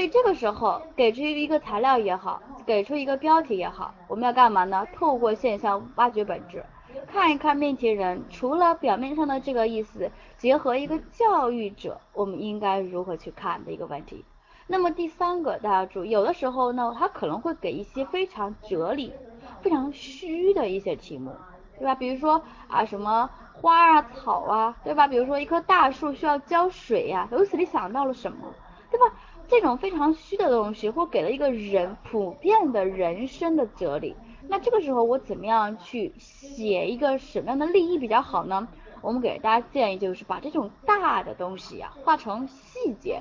所以这个时候给出一个材料也好，给出一个标题也好，我们要干嘛呢？透过现象挖掘本质，看一看命题人除了表面上的这个意思，结合一个教育者，我们应该如何去看的一个问题。那么第三个，大家注意，有的时候呢，他可能会给一些非常哲理、非常虚的一些题目，对吧？比如说啊，什么花啊、草啊，对吧？比如说一棵大树需要浇水呀，由此你想到了什么，对吧？这种非常虚的东西，或给了一个人普遍的人生的哲理，那这个时候我怎么样去写一个什么样的立意比较好呢？我们给大家建议就是把这种大的东西啊，化成细节。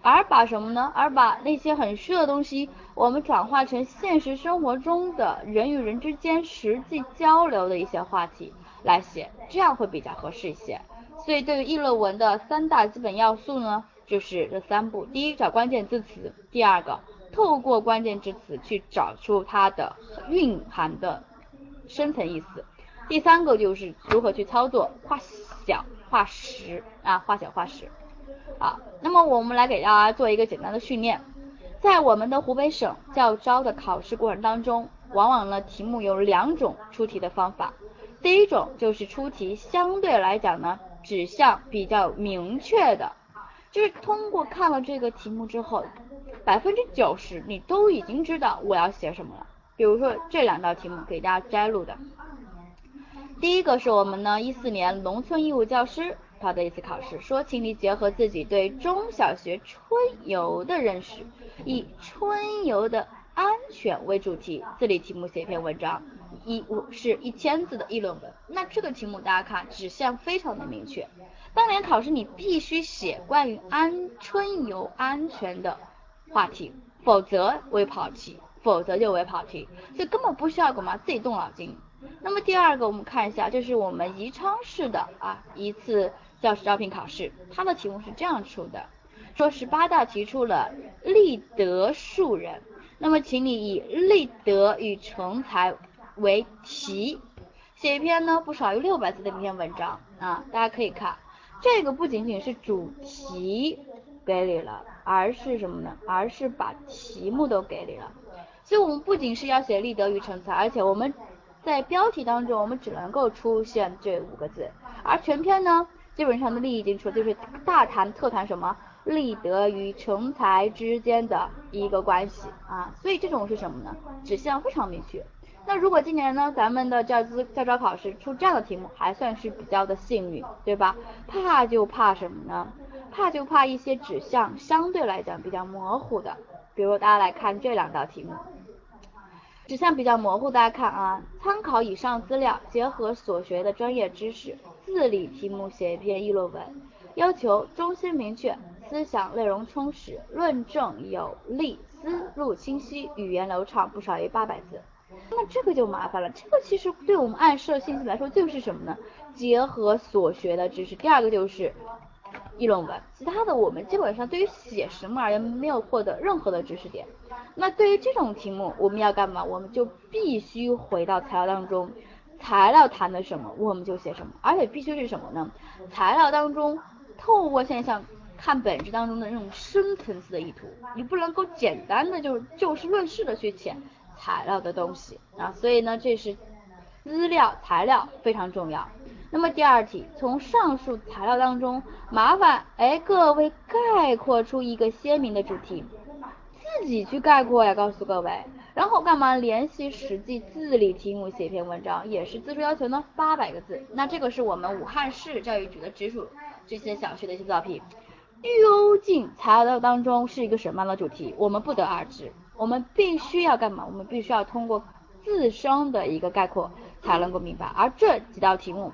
而把什么呢？而把那些很虚的东西，我们转化成现实生活中的人与人之间实际交流的一些话题来写，这样会比较合适一些。所以对于议论文的三大基本要素呢，就是这三步：第一，找关键字词；第二个，透过关键字词去找出它的蕴含的深层意思；第三个就是如何去操作，化小化实啊，化小化实。好，那么我们来给大家做一个简单的训练，在我们的湖北省教招的考试过程当中，往往呢题目有两种出题的方法，第一种就是出题相对来讲呢指向比较明确的，就是通过看了这个题目之后，百分之九十你都已经知道我要写什么了。比如说这两道题目给大家摘录的，第一个是我们呢一四年农村义务教师。他的一次考试说，请你结合自己对中小学春游的认识，以春游的安全为主题，自理题目写一篇文章，一五是一千字的议论文。那这个题目大家看，指向非常的明确。当年考试你必须写关于安春游安全的话题，否则为跑题，否则就为跑题，所以根本不需要干嘛自己动脑筋。那么第二个，我们看一下，这是我们宜昌市的啊一次。教师招聘考试，它的题目是这样出的：说十八大提出了立德树人，那么请你以立德与成才为题，写一篇呢不少于六百字的一篇文章啊。大家可以看，这个不仅仅是主题给你了，而是什么呢？而是把题目都给你了。所以我们不仅是要写立德与成才，而且我们在标题当中，我们只能够出现这五个字，而全篇呢？基本上的利益已经出，就是大谈特谈什么立德与成才之间的一个关系啊，所以这种是什么呢？指向非常明确。那如果今年呢，咱们的教资教招考试出这样的题目，还算是比较的幸运，对吧？怕就怕什么呢？怕就怕一些指向相对来讲比较模糊的，比如大家来看这两道题目，指向比较模糊，大家看啊，参考以上资料，结合所学的专业知识。自理题目写一篇议论文，要求中心明确，思想内容充实，论证有力，思路清晰，语言流畅，不少于八百字。那这个就麻烦了，这个其实对我们暗示的信息来说就是什么呢？结合所学的知识。第二个就是议论文，其他的我们基本上对于写什么而言没有获得任何的知识点。那对于这种题目，我们要干嘛？我们就必须回到材料当中。材料谈的什么，我们就写什么，而且必须是什么呢？材料当中透过现象看本质当中的那种深层次的意图，你不能够简单的就就事论事的去写材料的东西啊。所以呢，这是资料材料非常重要。那么第二题，从上述材料当中，麻烦哎各位概括出一个鲜明的主题，自己去概括呀，告诉各位。然后干嘛？联系实际自理题目写一篇文章，也是字数要求呢，八百个字。那这个是我们武汉市教育局的直属这些小学的一些作品。究竟材料当中是一个什么样的主题，我们不得而知。我们必须要干嘛？我们必须要通过自身的一个概括才能够明白。而这几道题目，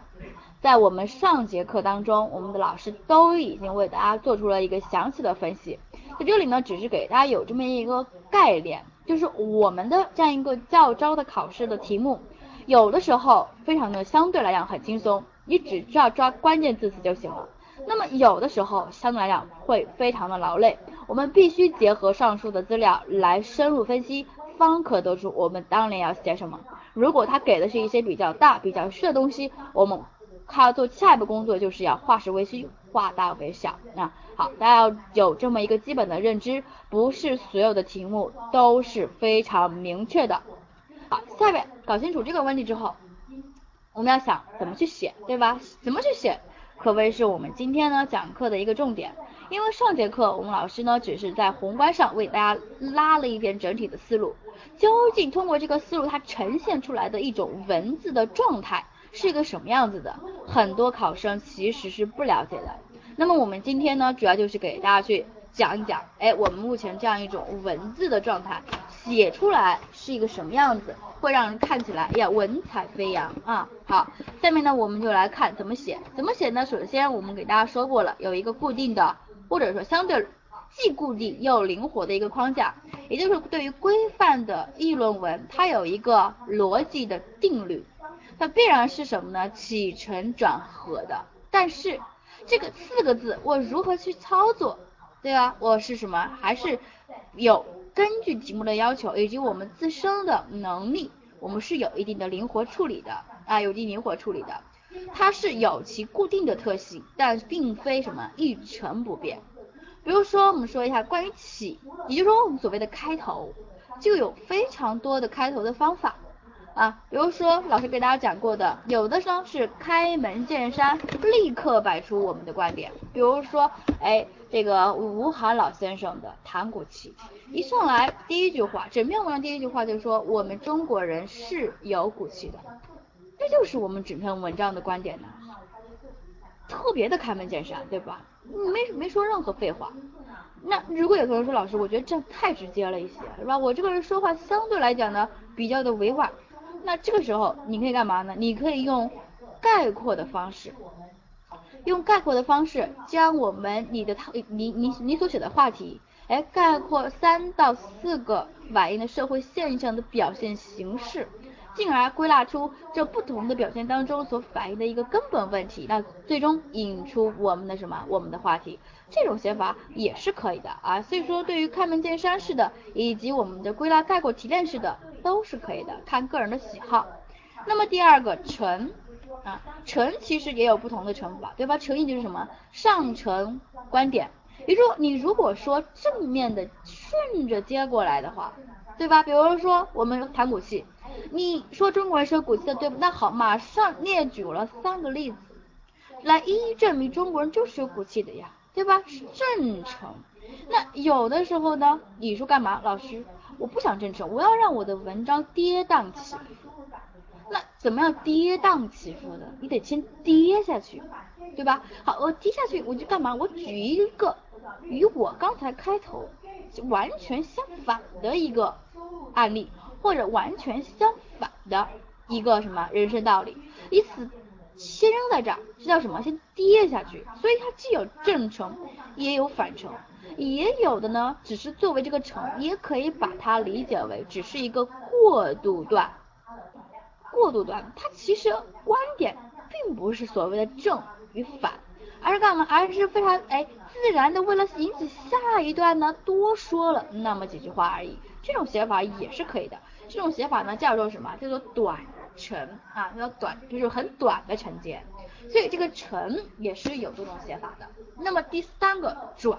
在我们上节课当中，我们的老师都已经为大家做出了一个详细的分析。在这里呢，只是给大家有这么一个概念。就是我们的这样一个教招的考试的题目，有的时候非常的相对来讲很轻松，你只需要抓关键字词就行了。那么有的时候相对来讲会非常的劳累，我们必须结合上述的资料来深入分析，方可得出我们当年要写什么。如果他给的是一些比较大、比较虚的东西，我们还要做下一步工作，就是要化实为虚，化大为小。那好，大家要有这么一个基本的认知，不是所有的题目都是非常明确的。好，下面搞清楚这个问题之后，我们要想怎么去写，对吧？怎么去写，可谓是我们今天呢讲课的一个重点。因为上节课我们老师呢只是在宏观上为大家拉了一遍整体的思路，究竟通过这个思路它呈现出来的一种文字的状态是一个什么样子的，很多考生其实是不了解的。那么我们今天呢主要就是给大家去讲一讲，哎，我们目前这样一种文字的状态写出来是一个什么样子，会让人看起来哎呀文采飞扬啊。好，下面呢我们就来看怎么写，怎么写呢？首先我们给大家说过了，有一个固定的。或者说相对既固定又灵活的一个框架，也就是对于规范的议论文，它有一个逻辑的定律，它必然是什么呢？起承转合的。但是这个四个字我如何去操作，对吧？我是什么？还是有根据题目的要求以及我们自身的能力，我们是有一定的灵活处理的啊，有一定灵活处理的。它是有其固定的特性，但并非什么一成不变。比如说，我们说一下关于起，也就是说我们所谓的开头，就有非常多的开头的方法啊。比如说老师给大家讲过的，有的呢是开门见山，立刻摆出我们的观点。比如说，哎，这个吴晗老先生的谈骨气，一上来第一句话，整篇文章第一句话就是说我们中国人是有骨气的。这就是我们整篇文章的观点呢，特别的开门见山，对吧？没没说任何废话。那如果有同学说老师，我觉得这样太直接了一些，是吧？我这个人说话相对来讲呢比较的委婉。那这个时候你可以干嘛呢？你可以用概括的方式，用概括的方式将我们你的他你你你所写的话题，哎，概括三到四个反映的社会现象的表现形式。进而归纳出这不同的表现当中所反映的一个根本问题，那最终引出我们的什么？我们的话题，这种写法也是可以的啊。所以说，对于开门见山式的，以及我们的归纳概括提炼式的，都是可以的，看个人的喜好。那么第二个陈啊，陈其实也有不同的陈法，对吧？陈意就是什么？上陈观点。比如说，你如果说正面的顺着接过来的话，对吧？比如说我们谈骨气。你说中国人是有骨气的，对不？那好，马上列举了三个例子，来一一证明中国人就是有骨气的呀，对吧？是真诚。那有的时候呢，你说干嘛？老师，我不想真诚，我要让我的文章跌宕起伏。那怎么样跌宕起伏的？你得先跌下去，对吧？好，我跌下去，我就干嘛？我举一个与我刚才开头完全相反的一个案例。或者完全相反的一个什么人生道理，以此先扔在这儿，这叫什么？先跌下去。所以它既有正程，也有反程，也有的呢，只是作为这个程，也可以把它理解为只是一个过渡段。过渡段，它其实观点并不是所谓的正与反，而是干嘛？而是非常哎自然的为了引起下一段呢多说了那么几句话而已。这种写法也是可以的。这种写法呢叫做什么？叫做短程啊，叫短，就是很短的承接。所以这个承也是有这种写法的。那么第三个转，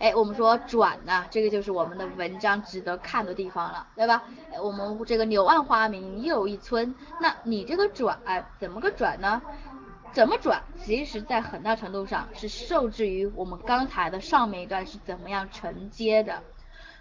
哎，我们说转呢，这个就是我们的文章值得看的地方了，对吧？我们这个柳暗花明又一村，那你这个转怎么个转呢？怎么转？其实，在很大程度上是受制于我们刚才的上面一段是怎么样承接的。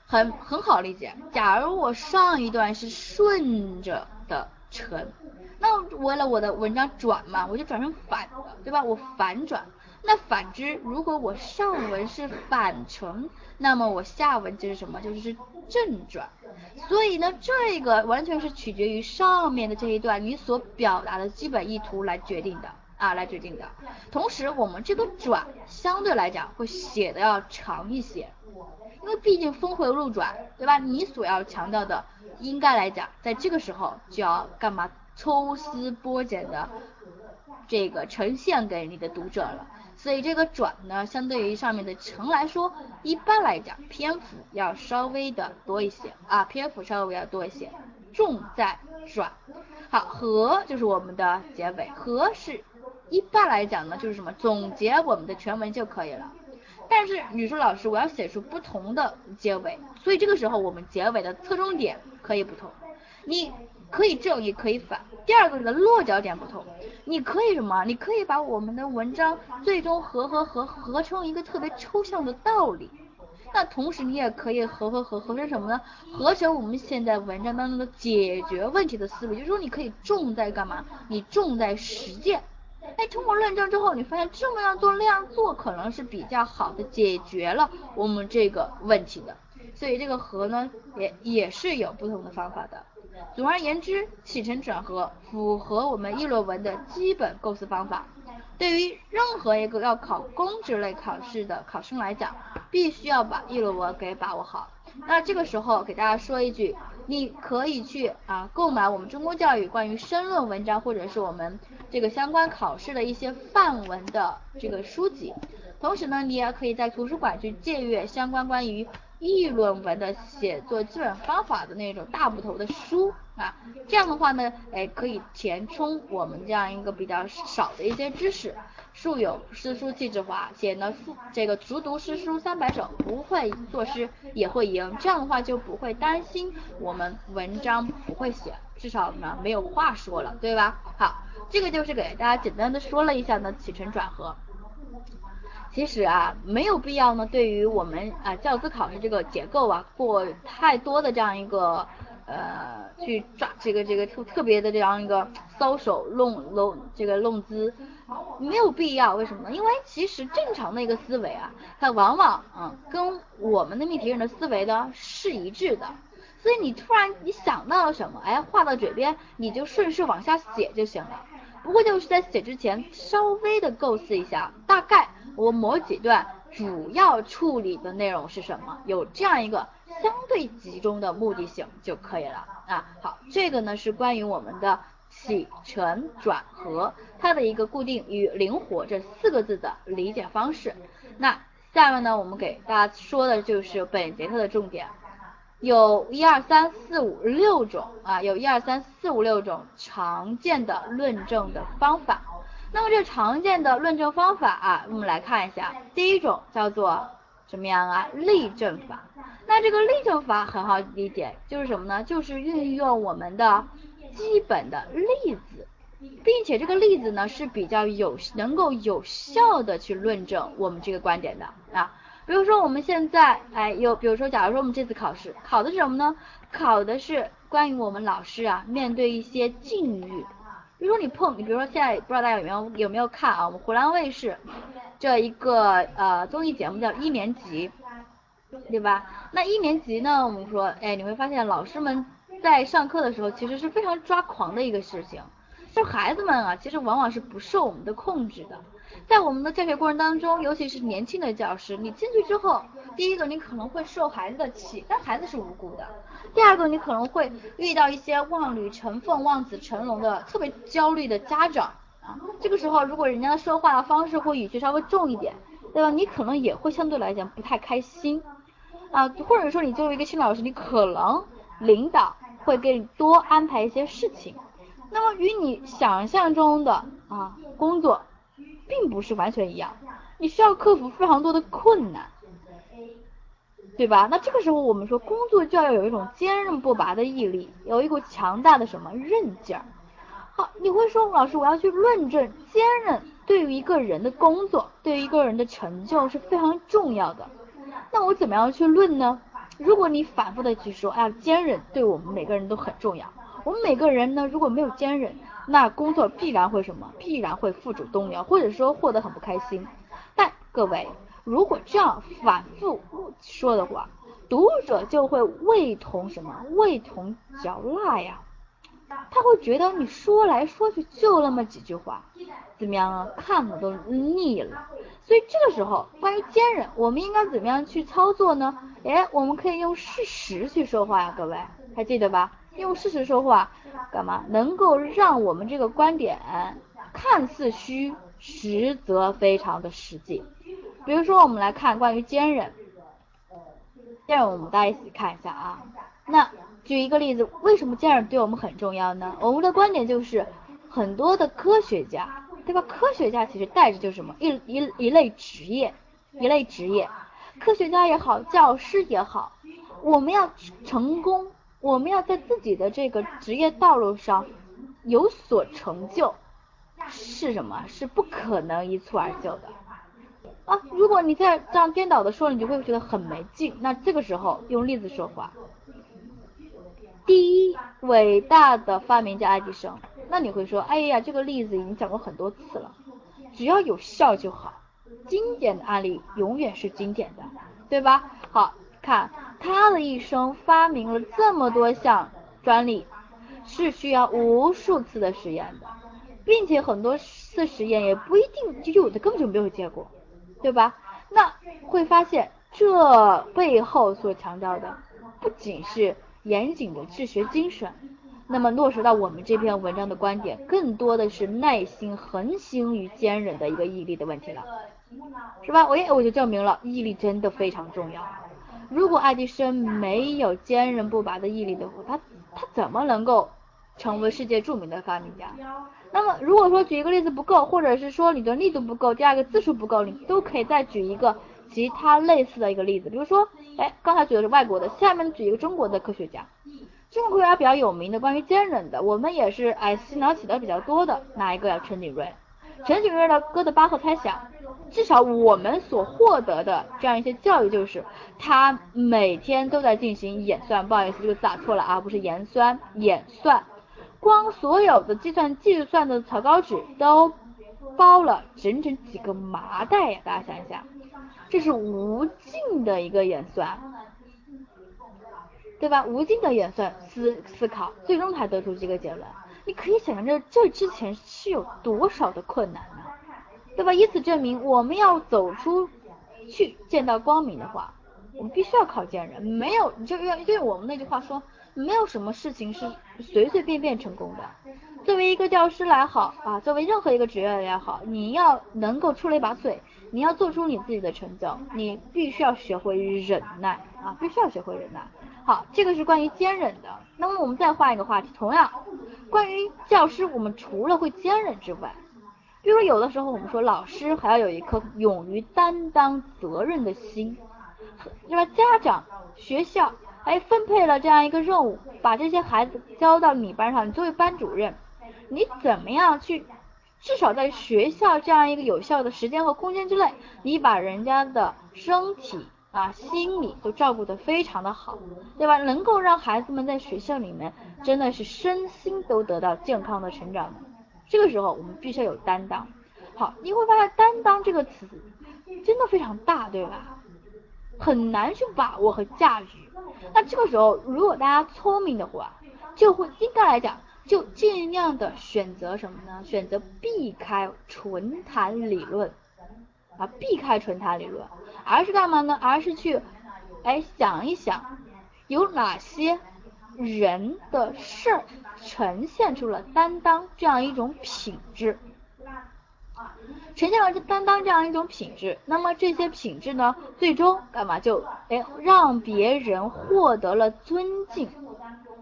很很好理解。假如我上一段是顺着的承，那为了我的文章转嘛，我就转成反的，对吧？我反转。那反之，如果我上文是反承，那么我下文就是什么？就是正转。所以呢，这个完全是取决于上面的这一段你所表达的基本意图来决定的啊，来决定的。同时，我们这个转相对来讲会写的要长一些。因为毕竟峰回路转，对吧？你所要强调的，应该来讲，在这个时候就要干嘛？抽丝剥茧的这个呈现给你的读者了。所以这个转呢，相对于上面的成来说，一般来讲篇幅要稍微的多一些啊，篇幅稍微要多一些，重在转。好，和就是我们的结尾，和是一般来讲呢，就是什么总结我们的全文就可以了。但是你说老师，我要写出不同的结尾，所以这个时候我们结尾的侧重点可以不同。你可以正，也可以反。第二个，你的落脚点不同，你可以什么？你可以把我们的文章最终合合合合成一个特别抽象的道理。那同时你也可以合合合合成什么呢？合成我们现在文章当中的解决问题的思路，就是说你可以重在干嘛？你重在实践。哎，通过论证之后，你发现这么样做那样做可能是比较好的解决了我们这个问题的。所以这个和呢，也也是有不同的方法的。总而言之，起承转合符合我们议论文的基本构思方法。对于任何一个要考公职类考试的考生来讲，必须要把议论文给把握好。那这个时候给大家说一句，你可以去啊购买我们中国教育关于申论文章或者是我们这个相关考试的一些范文的这个书籍。同时呢，你也可以在图书馆去借阅相关关于议论文的写作基本方法的那种大部头的书啊，这样的话呢，哎，可以填充我们这样一个比较少的一些知识。素有诗书气质华，写呢，这个熟读诗书三百首，不会作诗也会吟。这样的话就不会担心我们文章不会写，至少呢没有话说了，对吧？好，这个就是给大家简单的说了一下呢起承转合。其实啊，没有必要呢，对于我们啊教资考试这个结构啊，过太多的这样一个呃去抓这个这个特特别的这样一个搔首弄弄这个弄姿，没有必要。为什么呢？因为其实正常的一个思维啊，它往往嗯跟我们的命题人的思维呢是一致的。所以你突然你想到了什么，哎，画到嘴边，你就顺势往下写就行了。不过就是在写之前稍微的构思一下，大概我某几段主要处理的内容是什么，有这样一个相对集中的目的性就可以了啊。好，这个呢是关于我们的起承转合它的一个固定与灵活这四个字的理解方式。那下面呢我们给大家说的就是本节课的重点。有一二三四五六种啊，有一二三四五六种常见的论证的方法。那么这常见的论证方法啊，我们来看一下。第一种叫做什么样啊？例证法。那这个例证法很好理解，就是什么呢？就是运用我们的基本的例子，并且这个例子呢是比较有能够有效的去论证我们这个观点的啊。比如说我们现在，哎，有，比如说，假如说我们这次考试考的是什么呢？考的是关于我们老师啊，面对一些境遇。比如说你碰，你比如说现在不知道大家有没有有没有看啊？我们湖南卫视这一个呃综艺节目叫一年级，对吧？那一年级呢，我们说，哎，你会发现老师们在上课的时候其实是非常抓狂的一个事情，就孩子们啊，其实往往是不受我们的控制的。在我们的教学过程当中，尤其是年轻的教师，你进去之后，第一个你可能会受孩子的气，但孩子是无辜的；第二个你可能会遇到一些望女成凤、望子成龙的特别焦虑的家长啊。这个时候，如果人家说话的方式或语气稍微重一点，对吧？你可能也会相对来讲不太开心啊。或者说，你作为一个新老师，你可能领导会给你多安排一些事情，那么与你想象中的啊工作。并不是完全一样，你需要克服非常多的困难，对吧？那这个时候我们说工作就要有一种坚韧不拔的毅力，有一股强大的什么韧劲儿。好，你会说老师，我要去论证坚韧对于一个人的工作，对于一个人的成就是非常重要的。那我怎么样去论呢？如果你反复的去说，哎呀，坚韧对我们每个人都很重要。我们每个人呢，如果没有坚韧，那工作必然会什么？必然会付诸东流，或者说过得很不开心。但各位，如果这样反复说的话，读者就会味同什么？味同嚼蜡呀。他会觉得你说来说去就那么几句话，怎么样啊？看了都腻了。所以这个时候，关于坚韧，我们应该怎么样去操作呢？哎，我们可以用事实去说话呀，各位还记得吧？用事实说话，干嘛？能够让我们这个观点看似虚，实则非常的实际。比如说，我们来看关于坚韧，坚韧我们大家一起看一下啊。那举一个例子，为什么这样对我们很重要呢？我们的观点就是，很多的科学家对吧？科学家其实带着就是什么一一一类职业，一类职业，科学家也好，教师也好，我们要成功，我们要在自己的这个职业道路上有所成就，是什么？是不可能一蹴而就的啊！如果你再这样颠倒的说，你就会觉得很没劲。那这个时候用例子说话。第一伟大的发明家爱迪生，那你会说，哎呀，这个例子已经讲过很多次了，只要有效就好，经典的案例永远是经典的，对吧？好看他的一生发明了这么多项专利，是需要无数次的实验的，并且很多次实验也不一定就有的根本就没有结果，对吧？那会发现这背后所强调的不仅是。严谨的治学精神，那么落实到我们这篇文章的观点，更多的是耐心、恒心与坚韧的一个毅力的问题了，是吧？我也我就证明了毅力真的非常重要。如果爱迪生没有坚韧不拔的毅力的话，他他怎么能够成为世界著名的发明家？那么如果说举一个例子不够，或者是说你的力度不够，第二个字数不够，你都可以再举一个。其他类似的一个例子，比如说，哎，刚才举的是外国的，下面举一个中国的科学家，中国科学家比较有名的关于坚韧的，我们也是哎洗脑洗的比较多的，哪一个呀？陈景润，陈景润的哥德巴赫猜想，至少我们所获得的这样一些教育就是，他每天都在进行演算，不好意思，这个打错了啊，不是盐酸，演算，光所有的计算计算的草稿纸都包了整整几个麻袋呀，大家想一想。这是无尽的一个演算，对吧？无尽的演算思思考，最终才得出这个结论。你可以想象这这之前是有多少的困难呢？对吧？以此证明，我们要走出去见到光明的话，我们必须要靠坚韧。没有，就用就用我们那句话说，没有什么事情是随随便便成功的。作为一个教师来好啊，作为任何一个职业也好，你要能够出类拔萃。你要做出你自己的成就，你必须要学会忍耐啊，必须要学会忍耐。好，这个是关于坚忍的。那么我们再换一个话题，同样关于教师，我们除了会坚忍之外，比如说有的时候我们说老师还要有一颗勇于担当责任的心，那么？家长、学校哎分配了这样一个任务，把这些孩子交到你班上，你作为班主任，你怎么样去？至少在学校这样一个有效的时间和空间之内，你把人家的身体啊、心理都照顾得非常的好，对吧？能够让孩子们在学校里面真的是身心都得到健康的成长的。这个时候我们必须要有担当。好，你会发现担当这个词真的非常大，对吧？很难去把握和驾驭。那这个时候如果大家聪明的话，就会应该来讲。就尽量的选择什么呢？选择避开纯谈理论啊，避开纯谈理论，而是干嘛呢？而是去哎想一想，有哪些人的事儿呈现出了担当这样一种品质，呈现了这担当这样一种品质。那么这些品质呢，最终干嘛就哎让别人获得了尊敬。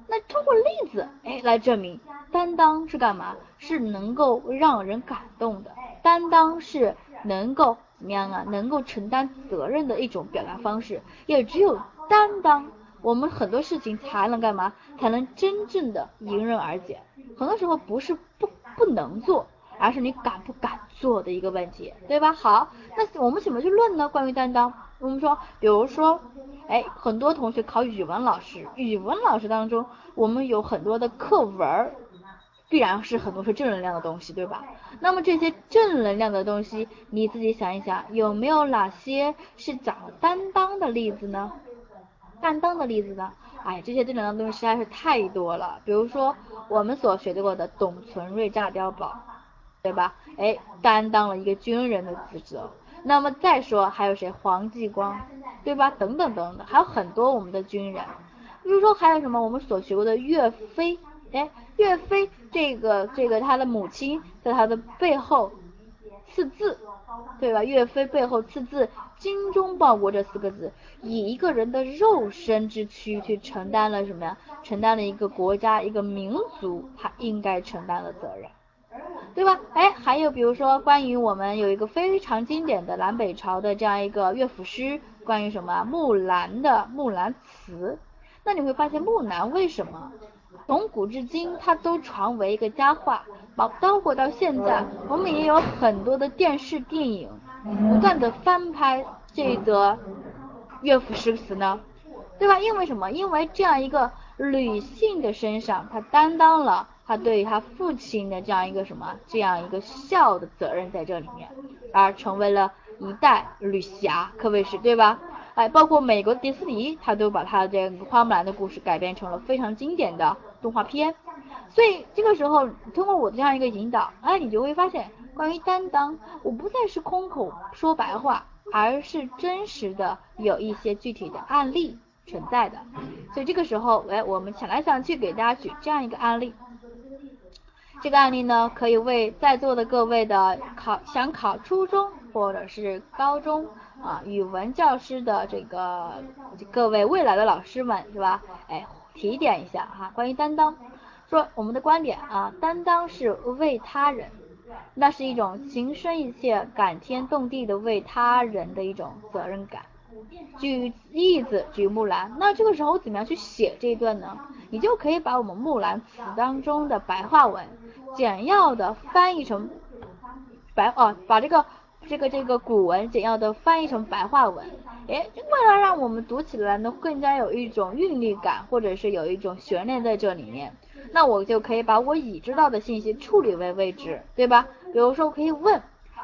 那通过例子，哎，来证明担当是干嘛？是能够让人感动的，担当是能够怎么样啊？能够承担责任的一种表达方式。也只有担当，我们很多事情才能干嘛？才能真正的迎刃而解。很多时候不是不不能做，而是你敢不敢做的一个问题，对吧？好，那我们怎么去论呢？关于担当，我们说，比如说。哎，很多同学考语文老师，语文老师当中，我们有很多的课文，必然是很多是正能量的东西，对吧？那么这些正能量的东西，你自己想一想，有没有哪些是讲担当的例子呢？担当的例子呢？哎，这些正能量的东西实在是太多了。比如说我们所学过的董存瑞炸碉堡，对吧？哎，担当了一个军人的职责。那么再说还有谁？黄继光，对吧？等等等等，还有很多我们的军人，比如说还有什么我们所学过的岳飞，哎，岳飞这个这个他的母亲在他的背后刺字，对吧？岳飞背后刺字“精忠报国”这四个字，以一个人的肉身之躯去承担了什么呀？承担了一个国家一个民族他应该承担的责任。对吧？哎，还有比如说关于我们有一个非常经典的南北朝的这样一个乐府诗，关于什么木兰的《木兰辞》，那你会发现木兰为什么从古至今它都传为一个佳话，包括到现在，我们也有很多的电视电影不断的翻拍这个乐府诗词呢？对吧？因为什么？因为这样一个女性的身上，她担当了他对他父亲的这样一个什么，这样一个孝的责任在这里面，而成为了一代女侠，可谓是对吧？哎，包括美国迪士尼，他都把他这个花木兰的故事改编成了非常经典的动画片。所以这个时候，通过我的这样一个引导，哎，你就会发现，关于担当，我不再是空口说白话，而是真实的有一些具体的案例。存在的，所以这个时候，哎，我们想来想去，给大家举这样一个案例。这个案例呢，可以为在座的各位的考想考初中或者是高中啊语文教师的这个各位未来的老师们是吧？哎，提点一下哈，关于担当，说我们的观点啊，担当是为他人，那是一种情深意切、感天动地的为他人的一种责任感。举例子，举木兰，那这个时候怎么样去写这一段呢？你就可以把我们木兰词当中的白话文简要的翻译成白哦，把这个这个这个古文简要的翻译成白话文，哎，为了让我们读起来呢更加有一种韵律感，或者是有一种悬念在这里面，那我就可以把我已知道的信息处理为未知，对吧？比如说我可以问。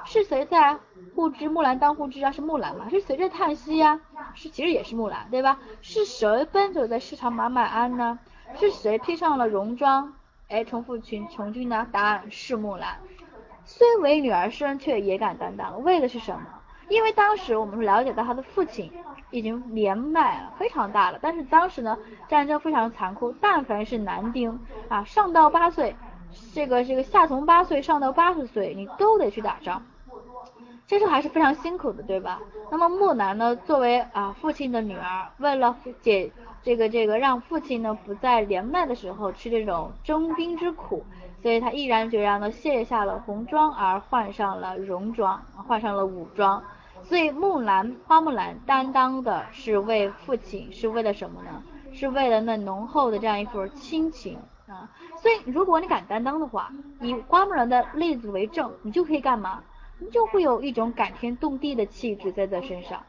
是谁在护之木兰当护织啊？是木兰嘛？是谁在叹息呀？是其实也是木兰，对吧？是谁奔走在市场买买安呢？是谁披上了戎装？哎，重复群从军呢？答案是木兰。虽为女儿身，却也敢担当，为的是什么？因为当时我们是了解到他的父亲已经年迈了，非常大了。但是当时呢，战争非常残酷，但凡是男丁啊，上到八岁，这个这个下从八岁上到八十岁，你都得去打仗。这时候还是非常辛苦的，对吧？那么木兰呢，作为啊父亲的女儿，为了解这个这个让父亲呢不在年迈的时候吃这种征兵之苦，所以她毅然决然的卸下了红装，而换上了戎装，换上了武装。所以木兰花木兰担当的是为父亲，是为了什么呢？是为了那浓厚的这样一份亲情啊。所以如果你敢担当的话，以花木兰的例子为证，你就可以干嘛？你就会有一种感天动地的气质在这身上。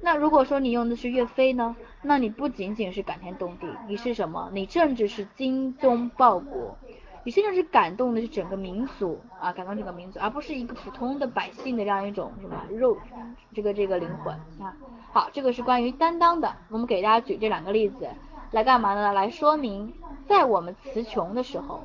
那如果说你用的是岳飞呢？那你不仅仅是感天动地，你是什么？你甚至是精忠报国，你甚至是感动的是整个民族啊，感动整个民族，而不是一个普通的百姓的这样一种什么肉这个这个灵魂啊。好，这个是关于担当的。我们给大家举这两个例子来干嘛呢？来说明在我们词穷的时候，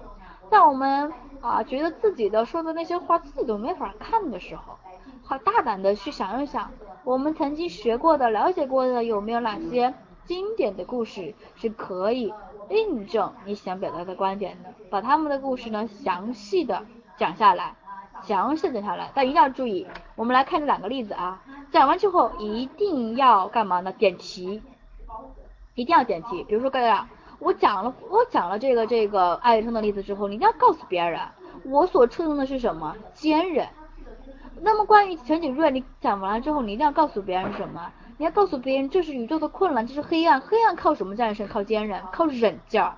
在我们。啊，觉得自己的说的那些话自己都没法看的时候，好大胆的去想一想，我们曾经学过的、了解过的有没有哪些经典的故事是可以印证你想表达的观点的？把他们的故事呢详细的讲下来，详细讲下来，但一定要注意，我们来看这两个例子啊，讲完之后一定要干嘛呢？点题，一定要点题，比如说各位啊。我讲了，我讲了这个这个爱迪生的例子之后，你一定要告诉别人，我所侧重的是什么？坚韧。那么关于陈景润，你讲完了之后，你一定要告诉别人什么？你要告诉别人，这是宇宙的困难，这是黑暗，黑暗靠什么战胜？靠坚韧，靠忍劲儿。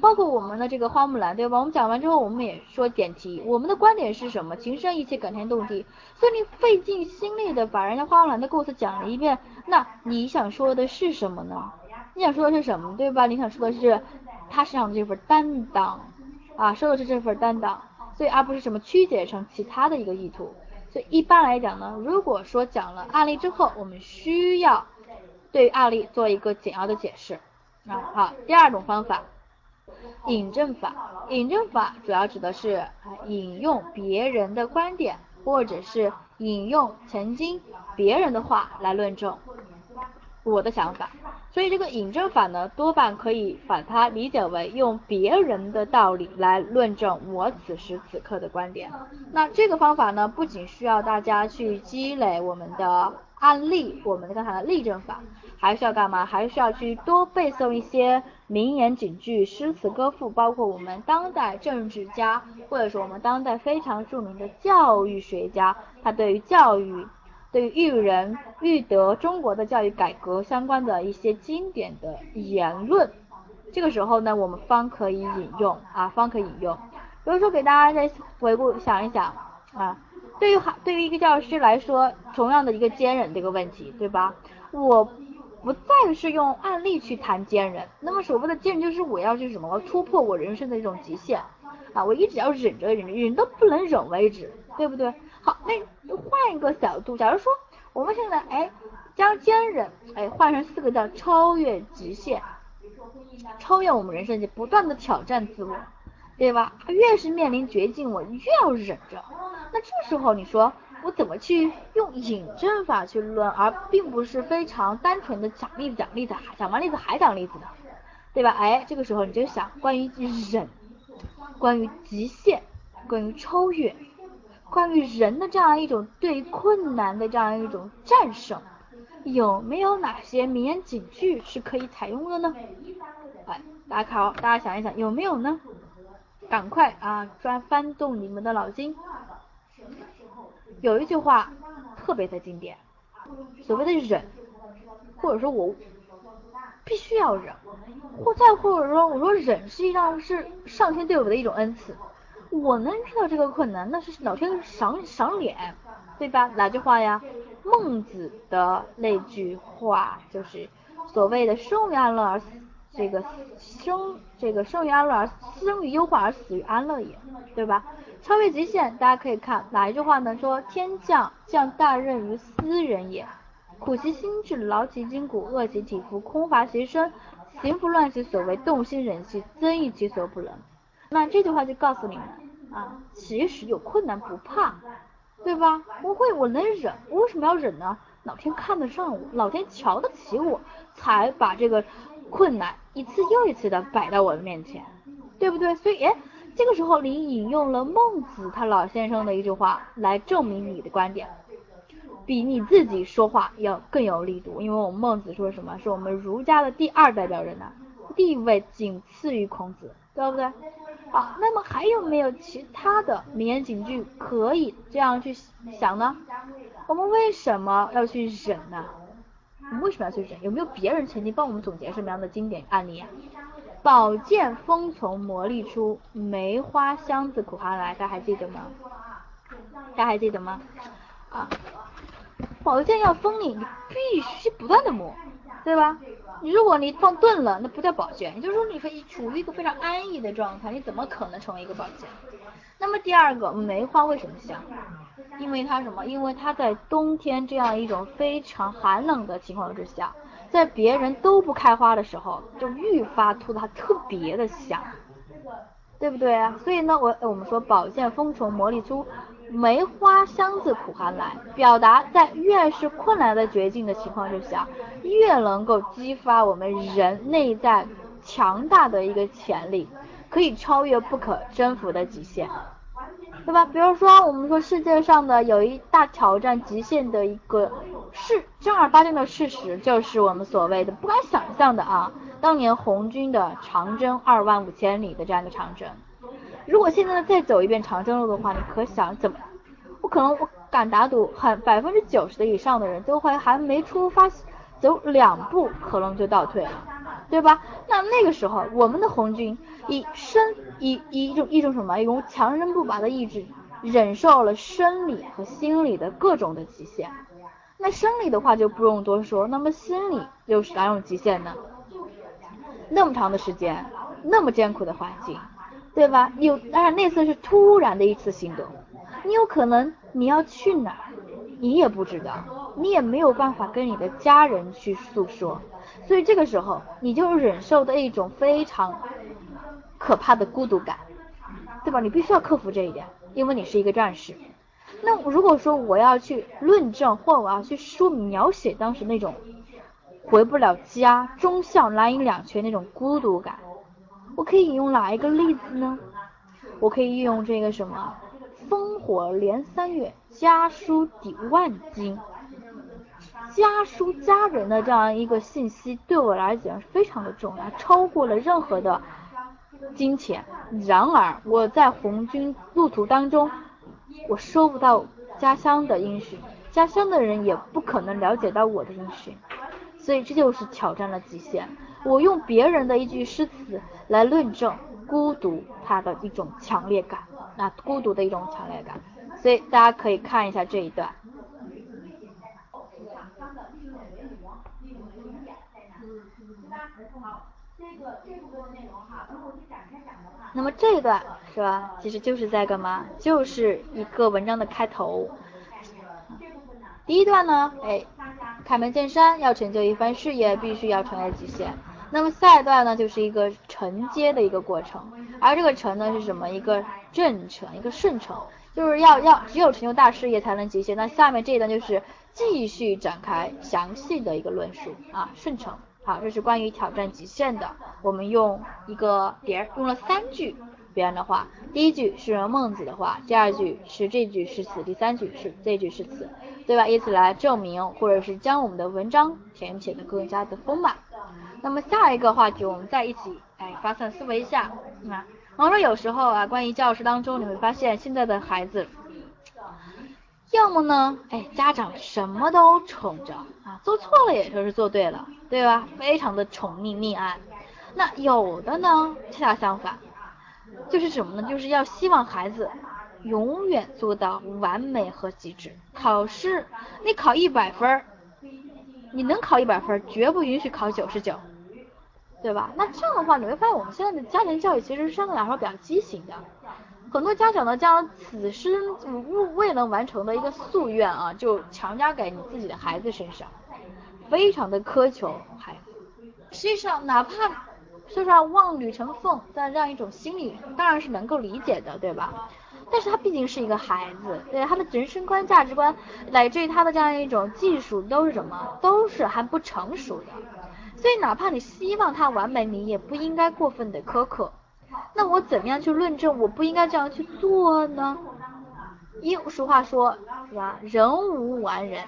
包括我们的这个花木兰，对吧？我们讲完之后，我们也说点题，我们的观点是什么？情深意切，感天动地。所以你费尽心力的把人家花木兰的故事讲了一遍，那你想说的是什么呢？你想说的是什么，对吧？你想说的是他身上的这份担当啊，说的是这份担当，所以而不是什么曲解成其他的一个意图。所以一般来讲呢，如果说讲了案例之后，我们需要对案例做一个简要的解释啊。好，第二种方法，引证法。引证法主要指的是引用别人的观点，或者是引用曾经别人的话来论证我的想法。所以这个引证法呢，多半可以把它理解为用别人的道理来论证我此时此刻的观点。那这个方法呢，不仅需要大家去积累我们的案例，我们刚才的例证法，还需要干嘛？还需要去多背诵一些名言警句、诗词歌赋，包括我们当代政治家，或者说我们当代非常著名的教育学家，他对于教育、对于育人、育德、中国的教育改革相关的一些经典的言论。这个时候呢，我们方可以引用啊，方可以引用。比如说，给大家再回顾想一想啊，对于对于一个教师来说，同样的一个坚韧这个问题，对吧？我不再是用案例去谈坚韧，那么所谓的坚忍就是我要去什么？突破我人生的一种极限我一直要忍着忍着，忍到不能忍为止，对不对？好，那换一个角度，假如说我们现在哎将坚忍哎换成四个字，超越极限。超越我们人生，就不断的挑战自我，对吧？越是面临绝境，我越要忍着。那这时候你说我怎么去用引证法去论，而并不是非常单纯的讲例子、讲例子，讲完例子还讲例子的，对吧？哎，这个时候你就想关于忍，关于极限，关于超越，关于人的这样一种对困难的这样一种战胜。有没有哪些名言警句是可以采用的呢？哎，大家考，大家想一想，有没有呢？赶快啊，翻翻动你们的脑筋。有一句话特别的经典，所谓的忍，或者说我必须要忍，或再或者说我说忍实际上是上天对我的一种恩赐，我能遇到这个困难，那是老天赏赏脸，对吧？哪句话呀？孟子的那句话就是所谓的生于安乐而死，这个生这个生于安乐而生于忧患而死于安乐也，对吧？超越极限，大家可以看哪一句话呢？说天降降大任于斯人也，苦其心志，劳其筋骨，饿其体肤，空乏其身，行拂乱其所为，动心忍性，增益其所不能。那这句话就告诉你们啊，其实有困难不怕。对吧？我会，我能忍，我为什么要忍呢？老天看得上我，老天瞧得起我，才把这个困难一次又一次的摆到我的面前，对不对？所以，哎，这个时候你引用了孟子他老先生的一句话来证明你的观点，比你自己说话要更有力度。因为我们孟子说什么？是我们儒家的第二代表人呢，地位仅次于孔子，对不对？好，那么还有没有其他的名言警句可以这样去想呢？我们为什么要去忍呢？我们为什么要去忍？有没有别人曾经帮我们总结什么样的经典案例啊？宝剑锋从磨砺出，梅花香自苦寒来，大家还记得吗？大家还记得吗？啊，宝剑要锋利，你必须不断的磨，对吧？你如果你放钝了，那不叫宝剑，也就是说你可以处于一个非常安逸的状态，你怎么可能成为一个宝剑？那么第二个，梅花为什么香？因为它什么？因为它在冬天这样一种非常寒冷的情况之下，在别人都不开花的时候，就愈发突它特别的香，对不对啊？所以呢，我我们说宝剑锋从磨砺出。梅花香自苦寒来，表达在越是困难的绝境的情况之下，越能够激发我们人内在强大的一个潜力，可以超越不可征服的极限，对吧？比如说，我们说世界上的有一大挑战极限的一个是正儿八经的事实，就是我们所谓的不敢想象的啊，当年红军的长征二万五千里的这样一个长征。如果现在再走一遍长征路的话，你可想怎么？我可能我敢打赌，很百分之九十的以上的人都会还没出发，走两步可能就倒退了，对吧？那那个时候，我们的红军以身以以一种一种什么？一种强韧不拔的意志，忍受了生理和心理的各种的极限。那生理的话就不用多说，那么心理又是哪种极限呢？那么长的时间，那么艰苦的环境。对吧？有，当然那次是突然的一次行动，你有可能你要去哪，你也不知道，你也没有办法跟你的家人去诉说，所以这个时候你就忍受的一种非常可怕的孤独感，对吧？你必须要克服这一点，因为你是一个战士。那如果说我要去论证，或我要去说描写当时那种回不了家、忠孝难以两全那种孤独感。我可以用哪一个例子呢？我可以运用这个什么烽火连三月，家书抵万金。家书家人的这样一个信息，对我来讲非常的重要，超过了任何的金钱。然而我在红军路途当中，我收不到家乡的音讯，家乡的人也不可能了解到我的音讯，所以这就是挑战了极限。我用别人的一句诗词来论证孤独它的一种强烈感，那孤独的一种强烈感。所以大家可以看一下这一段。那么这一段是吧？其实就是在干嘛？就是一个文章的开头。第一段呢，哎，开门见山，要成就一番事业，必须要穿越极限。那么下一段呢，就是一个承接的一个过程，而这个承呢是什么？一个正承，一个顺承。就是要要只有成就大事业才能极限。那下面这一段就是继续展开详细的一个论述啊，顺承。好，这是关于挑战极限的。我们用一个别用了三句别人的话，第一句是孟子的话，第二句是这句诗词，第三句是这句诗词，对吧？以此来证明或者是将我们的文章填写的更加的丰满。那么下一个话题，我们再一起哎发散思维一下啊。我说有时候啊，关于教室当中，你会发现现在的孩子，要么呢，哎，家长什么都宠着啊，做错了也说是做对了，对吧？非常的宠溺溺爱。那有的呢，恰恰相反，就是什么呢？就是要希望孩子永远做到完美和极致。考试你考一百分，你能考一百分，绝不允许考九十九。对吧？那这样的话，你会发现我们现在的家庭教育其实相对来说比较畸形的，很多家长呢将此生未未能完成的一个夙愿啊，就强加给你自己的孩子身上，非常的苛求孩子。实际上，哪怕说实话望女成凤的这样一种心理，当然是能够理解的，对吧？但是他毕竟是一个孩子，对他的人生观、价值观，乃至于他的这样一种技术，都是什么？都是还不成熟的。所以，哪怕你希望他完美，你也不应该过分的苛刻。那我怎么样去论证我不应该这样去做呢？一俗话说，是吧？人无完人，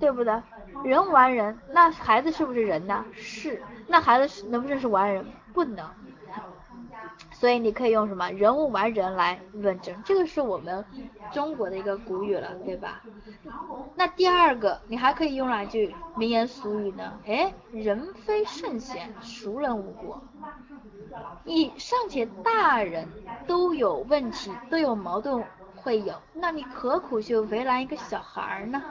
对不对？人无完人，那孩子是不是人呢？是。那孩子是能不能是完人？不能。所以你可以用什么“人无完人”来论证，这个是我们中国的一个古语了，对吧？那第二个，你还可以用哪句名言俗语呢？哎，人非圣贤，孰能无过？你尚且大人都有问题，都有矛盾会有，那你何苦去为难一个小孩呢？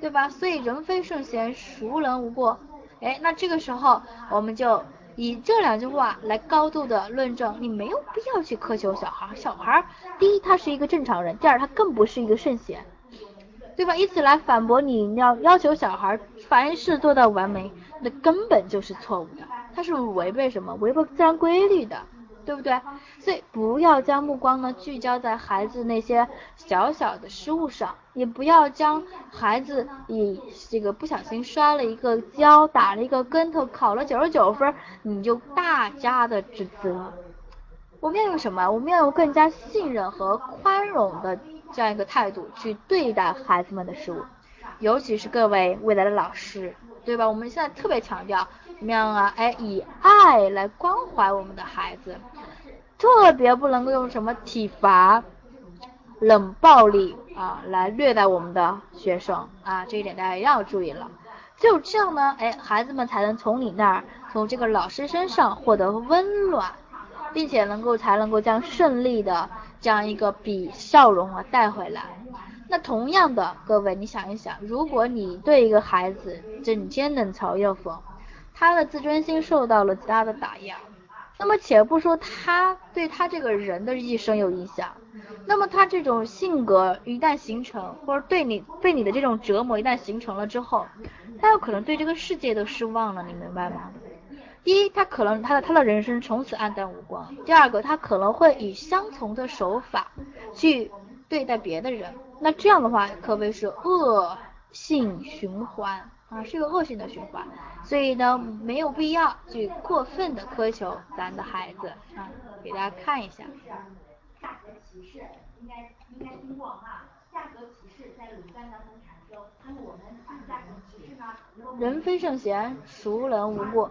对吧？所以人非圣贤，孰能无过？哎，那这个时候我们就。以这两句话来高度的论证，你没有必要去苛求小孩。小孩，第一他是一个正常人，第二他更不是一个圣贤，对吧？以此来反驳你要要求小孩凡事做到完美，那根本就是错误的，他是违背什么？违背自然规律的。对不对？所以不要将目光呢聚焦在孩子那些小小的失误上，也不要将孩子以这个不小心摔了一个跤、打了一个跟头、考了九十九分，你就大加的指责。我们要用什么？我们要用更加信任和宽容的这样一个态度去对待孩子们的失误，尤其是各位未来的老师，对吧？我们现在特别强调。怎么样啊？哎，以爱来关怀我们的孩子，特别不能够用什么体罚、冷暴力啊来虐待我们的学生啊，这一点大家一定要注意了。就这样呢，哎，孩子们才能从你那儿，从这个老师身上获得温暖，并且能够才能够将胜利的这样一个比笑容啊带回来。那同样的，各位你想一想，如果你对一个孩子整天冷嘲热讽，他的自尊心受到了极大的打压，那么且不说他对他这个人的一生有影响，那么他这种性格一旦形成，或者对你对你的这种折磨一旦形成了之后，他有可能对这个世界都失望了，你明白吗？第一，他可能他的他的人生从此黯淡无光；第二个，他可能会以相同的手法去对待别的人，那这样的话可谓是恶性循环。啊，是个恶性的循环，所以呢，没有必要去过分的苛求咱的孩子啊。给大家看一下，价格歧视应该应该听过哈，价格歧视在鲁班当中产生。人非圣贤，孰能无过？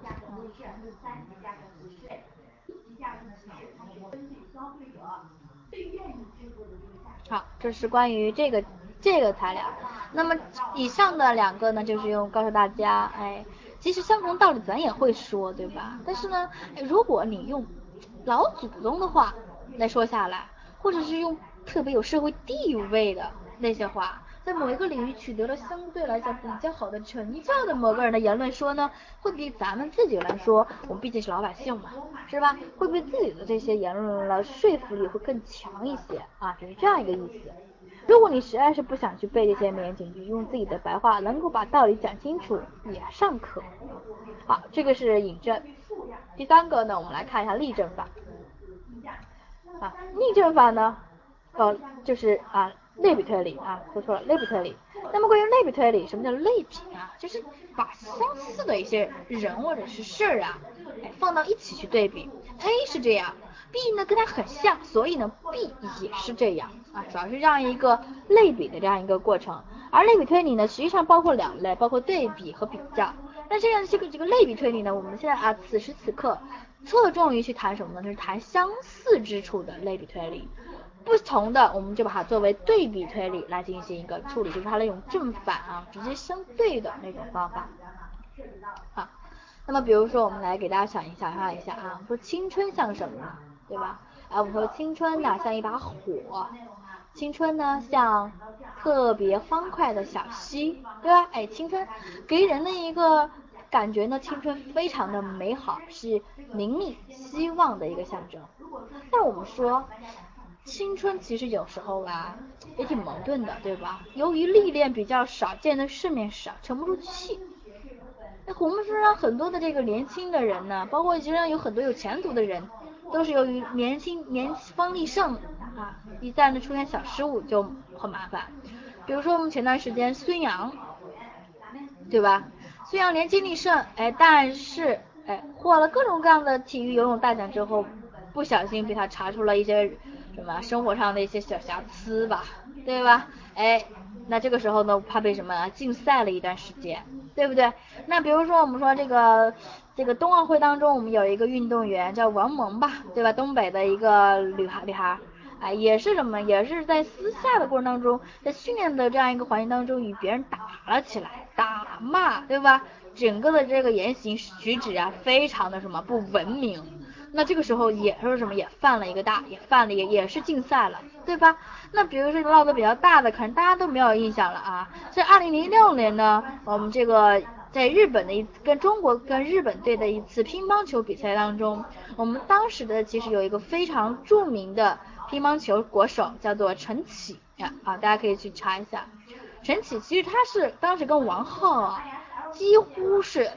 好，这是关于这个这个材料。那么以上的两个呢，就是用告诉大家，哎，其实相同道理咱也会说，对吧？但是呢，如果你用老祖宗的话来说下来，或者是用特别有社会地位的那些话。在某一个领域取得了相对来讲比较好的成就的某个人的言论说呢，会比咱们自己来说，我们毕竟是老百姓嘛，是吧？会比自己的这些言论的说服力会更强一些啊，就是这样一个意思。如果你实在是不想去背这些名言警句，用自己的白话能够把道理讲清楚也尚可。好，这个是引证。第三个呢，我们来看一下例证法。啊，例证法呢，呃，就是啊。类比推理啊，说错了，类比推理。那么关于类比推理，什么叫类比啊？就是把相似的一些人或者是事儿啊，放到一起去对比。A 是这样，B 呢跟它很像，所以呢 B 也是这样啊，主要是这样一个类比的这样一个过程。而类比推理呢，实际上包括两类，包括对比和比较。那这样这个这个类比推理呢，我们现在啊此时此刻侧重于去谈什么呢？就是谈相似之处的类比推理。不同的，我们就把它作为对比推理来进行一个处理，就是它那种正反啊，直接相对的那种方法。好，那么比如说，我们来给大家想一想象一下啊，说青春像什么，对吧？啊，我们说青春呢像一把火，青春呢像特别欢快的小溪，对吧？哎，青春给人的一个感觉呢，青春非常的美好，是明丽希望的一个象征。那我们说。青春其实有时候吧，也挺矛盾的，对吧？由于历练比较少，见的世面少，沉不住气。那我们身上很多的这个年轻的人呢，包括实际上有很多有前途的人，都是由于年轻年方力盛啊，一旦呢出现小失误就很麻烦。比如说我们前段时间孙杨，对吧？孙杨年轻力盛，哎，但是哎获了各种各样的体育游泳大奖之后，不小心被他查出了一些。什么生活上的一些小瑕疵吧，对吧？哎，那这个时候呢，怕被什么禁赛了一段时间，对不对？那比如说我们说这个这个冬奥会当中，我们有一个运动员叫王蒙吧，对吧？东北的一个女孩女孩，哎，也是什么？也是在私下的过程当中，在训练的这样一个环境当中，与别人打了起来，打骂，对吧？整个的这个言行举止啊，非常的什么不文明。那这个时候也说什么也犯了一个大，也犯了也也是禁赛了，对吧？那比如说闹得比较大的，可能大家都没有印象了啊。在二零零六年呢，我们这个在日本的一跟中国跟日本队的一次乒乓球比赛当中，我们当时的其实有一个非常著名的乒乓球国手叫做陈启啊，大家可以去查一下。陈启其实他是当时跟王浩啊几乎是，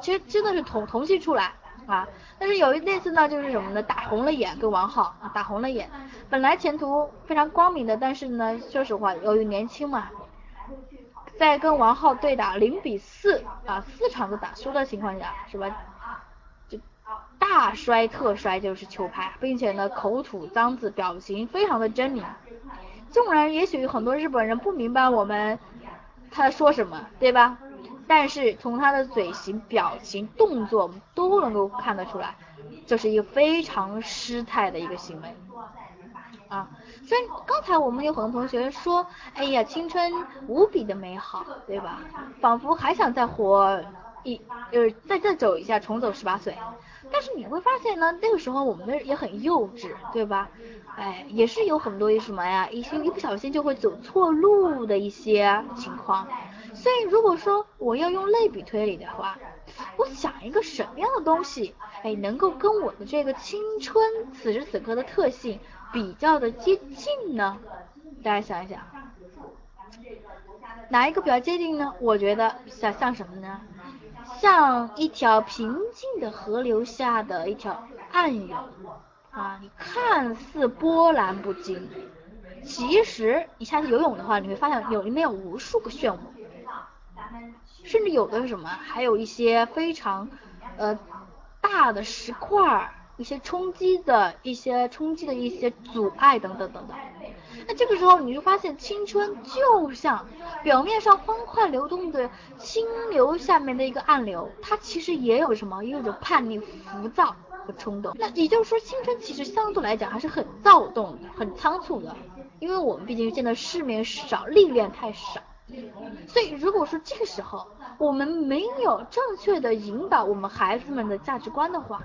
其实真的是同同期出来。啊，但是有一那次呢，就是什么呢？打红了眼，跟王浩打红了眼。本来前途非常光明的，但是呢，说实话，由于年轻嘛，在跟王浩对打零比四啊，四场都打输的情况下，是吧？就大摔特摔就是球拍，并且呢，口吐脏字，表情非常的狰狞。纵然也许很多日本人不明白我们他说什么，对吧？但是从他的嘴型、表情、动作我们都能够看得出来，这是一个非常失态的一个行为啊。虽然刚才我们有很多同学说，哎呀，青春无比的美好，对吧？仿佛还想再活一，就是再再走一下，重走十八岁。但是你会发现呢，那个时候我们也很幼稚，对吧？哎，也是有很多一什么呀，一些一不小心就会走错路的一些情况。所以如果说我要用类比推理的话，我想一个什么样的东西，哎，能够跟我的这个青春此时此刻的特性比较的接近呢？大家想一想，哪一个比较接近呢？我觉得像像什么呢？像一条平静的河流下的一条暗涌啊，你看似波澜不惊，其实你下去游泳的话，你会发现有里面有无数个漩涡。甚至有的是什么，还有一些非常呃大的石块一些冲击的一些冲击的一些阻碍等等等等。那这个时候你就发现，青春就像表面上欢快流动的清流下面的一个暗流，它其实也有什么，也有着叛逆、浮躁和冲动。那也就是说，青春其实相对来讲还是很躁动，很仓促的，因为我们毕竟见的世面少，历练太少。所以，如果说这个时候我们没有正确的引导我们孩子们的价值观的话，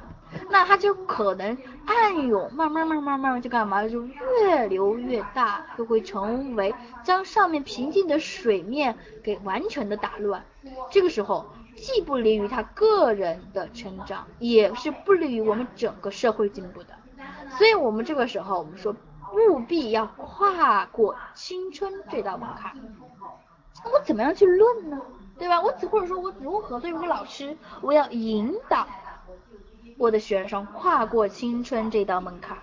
那他就可能暗涌，慢慢慢慢慢慢就干嘛，就越流越大，就会成为将上面平静的水面给完全的打乱。这个时候，既不利于他个人的成长，也是不利于我们整个社会进步的。所以我们这个时候，我们说务必要跨过青春这道门槛。那我怎么样去论呢？对吧？我只或者说我如何作为一个老师，我要引导我的学生跨过青春这道门槛，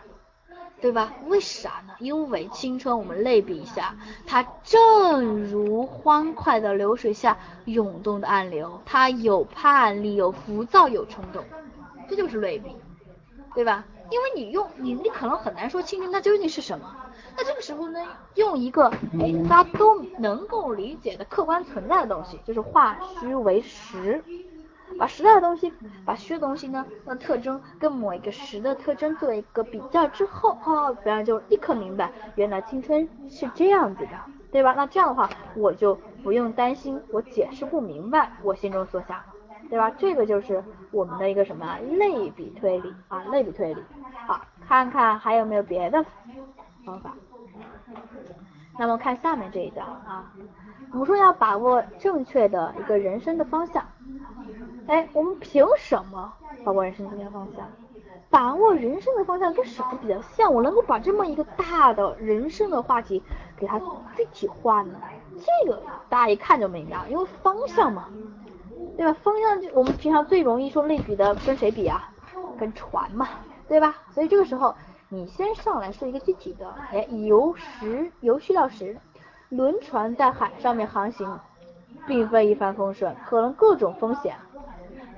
对吧？为啥呢？因为青春我们类比一下，它正如欢快的流水下涌动的暗流，它有叛逆，有浮躁，有冲动，这就是类比，对吧？因为你用你你可能很难说青春它究竟是什么。那这个时候呢，用一个哎大家都能够理解的客观存在的东西，就是化虚为实，把实在的东西，把虚的东西呢，那特征跟某一个实的特征做一个比较之后，哦，别人就立刻明白，原来青春是这样子的，对吧？那这样的话，我就不用担心我解释不明白我心中所想，对吧？这个就是我们的一个什么类比推理啊，类比推理。好，看看还有没有别的方法。那么看下面这一段啊，我们说要把握正确的一个人生的方向。哎，我们凭什么把握人生的方向？把握人生的方向跟什么比较像？我能够把这么一个大的人生的话题给它具体化呢？这个大家一看就明白，因为方向嘛，对吧？方向就我们平常最容易说类比的跟谁比啊？跟船嘛，对吧？所以这个时候。你先上来说一个具体的，哎，由实由虚到实，轮船在海上面航行，并非一帆风顺，可能各种风险。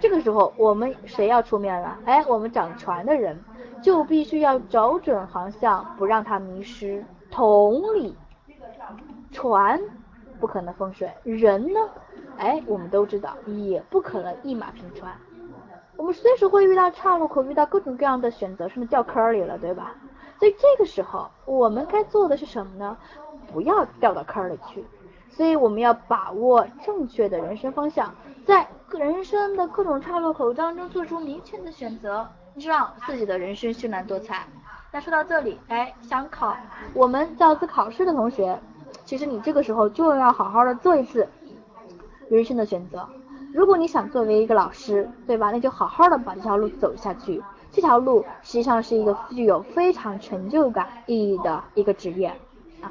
这个时候我们谁要出面了？哎，我们掌船的人就必须要找准航向，不让它迷失。同理，船不可能风顺，人呢？哎，我们都知道也不可能一马平川。我们随时会遇到岔路口，遇到各种各样的选择，甚至掉坑里了，对吧？所以这个时候，我们该做的是什么呢？不要掉到坑里去。所以我们要把握正确的人生方向，在人生的各种岔路口当中做出明确的选择，让自己的人生绚烂多彩。那说到这里，哎，想考我们教资考试的同学，其实你这个时候就要好好的做一次人生的选择。如果你想作为一个老师，对吧？那就好好的把这条路走下去。这条路实际上是一个具有非常成就感意义的一个职业啊。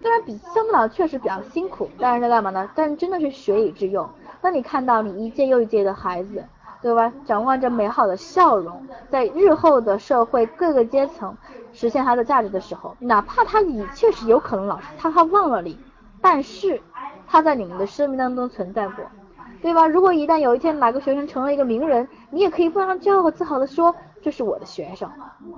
虽然比相对来确实比较辛苦，但是在干嘛呢？但是真的是学以致用。当你看到你一届又一届的孩子，对吧？展望着美好的笑容，在日后的社会各个阶层实现他的价值的时候，哪怕他已确实有可能老师他他忘了你，但是他在你们的生命当中存在过。对吧？如果一旦有一天哪个学生成了一个名人，你也可以非常骄傲自豪的说，这是我的学生，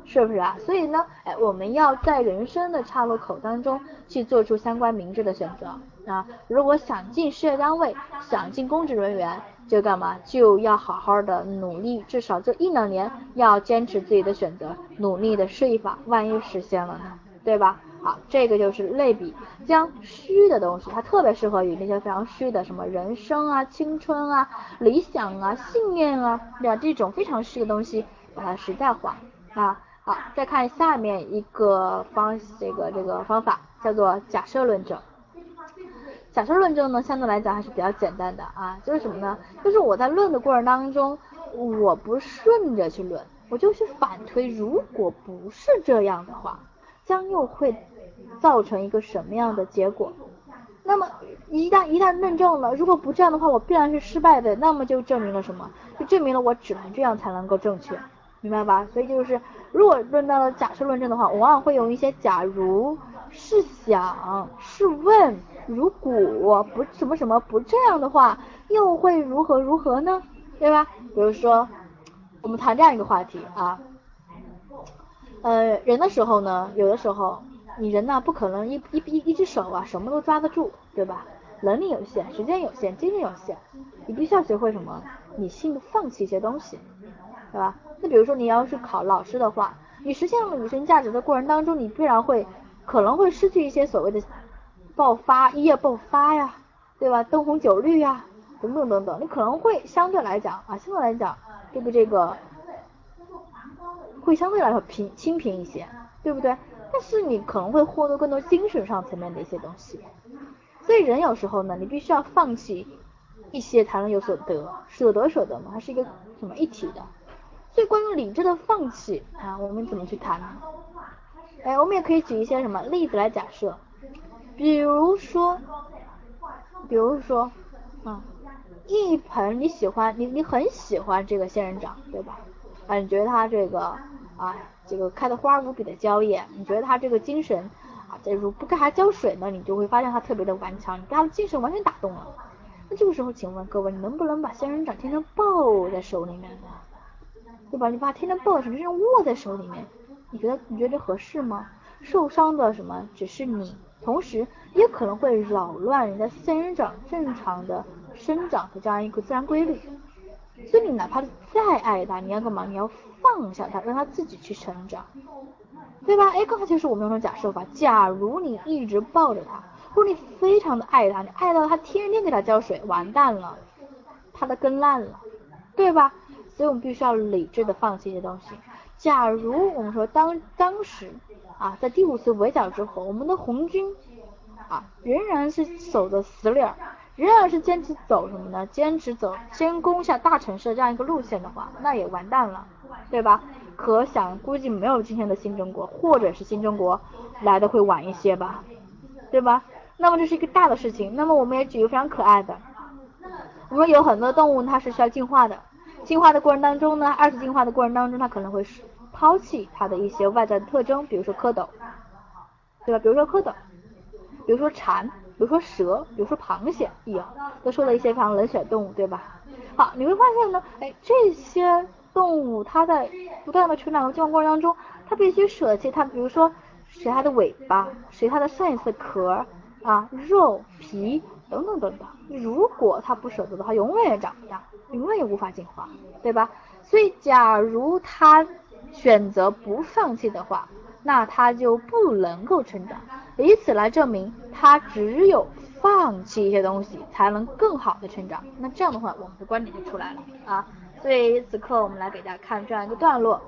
是不是啊？所以呢，哎，我们要在人生的岔路口当中去做出相关明智的选择啊。如果想进事业单位，想进公职人员，就干嘛？就要好好的努力，至少这一两年要坚持自己的选择，努力的试一把，万一实现了呢？对吧？好，这个就是类比，将虚的东西，它特别适合于那些非常虚的，什么人生啊、青春啊、理想啊、信念啊，对吧？这种非常虚的东西，把它实在化啊。好，再看下面一个方，这个这个方法叫做假设论证。假设论证呢，相对来讲还是比较简单的啊，就是什么呢？就是我在论的过程当中，我不顺着去论，我就去反推，如果不是这样的话。将又会造成一个什么样的结果？那么一旦一旦论证了，如果不这样的话，我必然是失败的。那么就证明了什么？就证明了我只能这样才能够正确，明白吧？所以就是如果论到了假设论证的话，往往会用一些假如、试想、试问，如果不什么什么不这样的话，又会如何如何呢？对吧？比如说我们谈这样一个话题啊。呃，人的时候呢，有的时候你人呢不可能一一一一只手啊什么都抓得住，对吧？能力有限，时间有限，精力有限，你必须要学会什么？理性的放弃一些东西，对吧？那比如说你要是考老师的话，你实现了女生价值的过程当中，你必然会可能会失去一些所谓的爆发一夜爆发呀，对吧？灯红酒绿呀，等等等等，你可能会相对来讲啊，相对来讲，对不？这个会相对来说平清平一些，对不对？但是你可能会获得更多精神上层面的一些东西。所以人有时候呢，你必须要放弃一些才能有所得，舍得舍得嘛，它是一个什么一体的。所以关于理智的放弃啊，我们怎么去谈呢？哎，我们也可以举一些什么例子来假设，比如说，比如说啊，一盆你喜欢你你很喜欢这个仙人掌，对吧？啊，你觉得它这个啊这个开的花无比的娇艳，你觉得它这个精神啊，假如不给它浇水呢，你就会发现它特别的顽强，你被它的精神完全打动了。那这个时候，请问各位，你能不能把仙人掌天天抱在手里面呢？对吧？你把天天抱在手，里面握在手里面，你觉得你觉得这合适吗？受伤的什么只是你，同时也可能会扰乱人家仙人掌正常的生长的这样一个自然规律。所以你哪怕再爱他，你要干嘛？你要放下他，让他自己去成长，对吧？哎，刚才就是我们用的假设法。假如你一直抱着他，或者你非常的爱他，你爱到他天天给他浇水，完蛋了，他的根烂了，对吧？所以我们必须要理智的放弃一些东西。假如我们说当当时啊，在第五次围剿之后，我们的红军啊仍然是守的死理儿，仍然是坚持走什么呢？坚持走先攻下大城市这样一个路线的话，那也完蛋了，对吧？可想估计没有今天的新中国，或者是新中国来的会晚一些吧，对吧？那么这是一个大的事情。那么我们也举一个非常可爱的，我们有很多动物它是需要进化的。进化的过程当中呢，二次进化的过程当中，它可能会抛弃它的一些外在的特征，比如说蝌蚪，对吧？比如说蝌蚪，比如说蝉，比如说蛇，比如说螃蟹，有都说了一些非常冷血动物，对吧？好，你会发现呢，哎，这些动物它在不断的成长和进化过程当中，它必须舍弃它，比如说舍它的尾巴，舍它的上一次壳啊，肉皮等等等等。如果它不舍得的话，永远也长不大。永远也无法进化，对吧？所以，假如它选择不放弃的话，那他就不能够成长。以此来证明，他只有放弃一些东西，才能更好的成长。那这样的话，我们的观点就出来了啊。所以此刻我们来给大家看这样一个段落：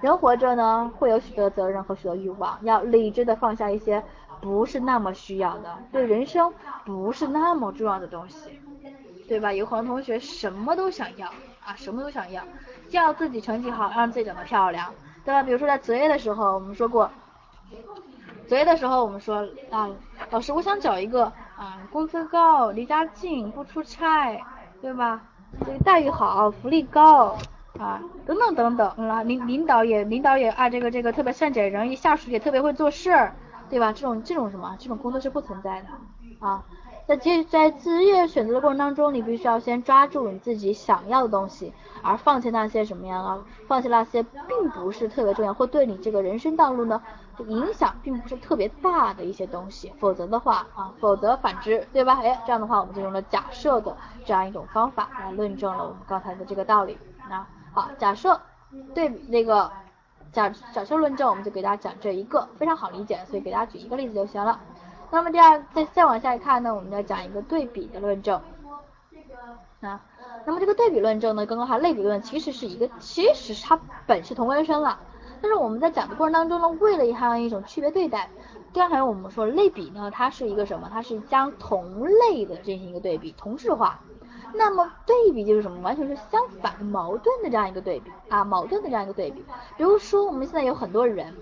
人活着呢，会有许多责任和许多欲望，要理智的放下一些不是那么需要的，对人生不是那么重要的东西。对吧？有很多同学什么都想要啊，什么都想要，要自己成绩好，让自己长得漂亮，对吧？比如说在择业的时候，我们说过，择业的时候我们说啊，老师我想找一个啊，工资高，离家近，不出差，对吧？这个待遇好，福利高啊，等等等等啊，领领导也领导也啊，这个这个特别善解人意，下属也特别会做事，对吧？这种这种什么，这种工作是不存在的啊。在职在职业选择的过程当中，你必须要先抓住你自己想要的东西，而放弃那些什么样啊？放弃那些并不是特别重要，或对你这个人生道路呢影响并不是特别大的一些东西。否则的话啊，否则反之，对吧？哎，这样的话我们就用了假设的这样一种方法来论证了我们刚才的这个道理。那好，假设对那个假假设论证，我们就给大家讲这一个非常好理解，所以给大家举一个例子就行了。那么第二，再再往下看呢，我们要讲一个对比的论证啊。那么这个对比论证呢，刚刚还类比论其实是一个，其实它本是同根生了。但是我们在讲的过程当中呢，为了它一种区别对待，刚才我们说类比呢，它是一个什么？它是将同类的进行一个对比，同质化。那么对比就是什么？完全是相反、矛盾的这样一个对比啊，矛盾的这样一个对比。比如说我们现在有很多人。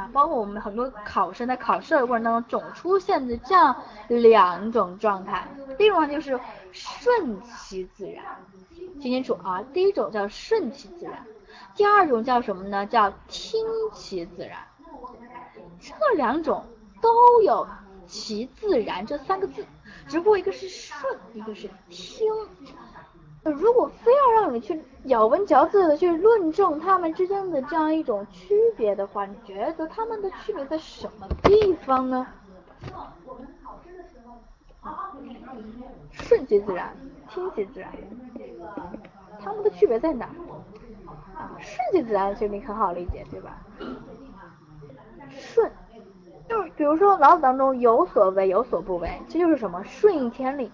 啊，包括我们很多考生在考试的过程当中，总出现的这样两种状态。第一种就是顺其自然，听清楚啊，第一种叫顺其自然，第二种叫什么呢？叫听其自然。这两种都有其自然这三个字，只不过一个是顺，一个是听。如果非要让你去咬文嚼字的去论证他们之间的这样一种区别的话，你觉得他们的区别在什么地方呢？顺其自然，听其自然，他们的区别在哪？啊，顺其自然其实你很好理解，对吧？顺，就是比如说老子当中有所为有所不为，这就是什么？顺应天理，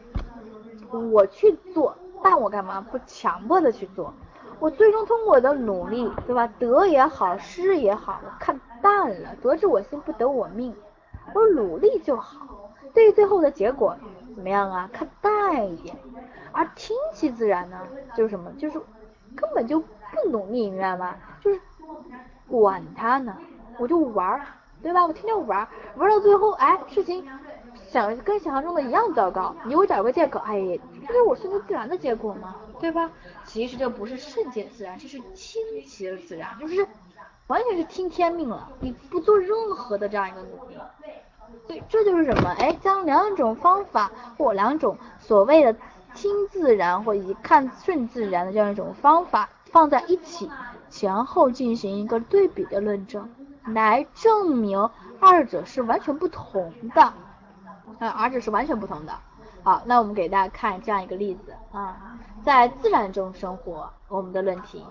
我去做。但我干嘛不强迫的去做？我最终通过我的努力，对吧？得也好，失也好，我看淡了，得之我幸，不得我命。我努力就好。对于最后的结果怎么样啊？看淡一点。而听其自然呢，就是什么？就是根本就不努力，明白吗？就是管他呢，我就玩，对吧？我天天玩，玩到最后，哎，事情。想跟想象中的一样糟糕，你给我找个借口，哎，这是我顺其自然的结果吗？对吧？其实这不是顺其自然，这是听其自然，就是完全是听天命了，你不做任何的这样一个努力。对，这就是什么？哎，将两种方法或两种所谓的听自然或以看顺自然的这样一种方法放在一起，前后进行一个对比的论证，来证明二者是完全不同的。啊，而且是完全不同的。好，那我们给大家看这样一个例子啊，在自然中生活，我们的论题，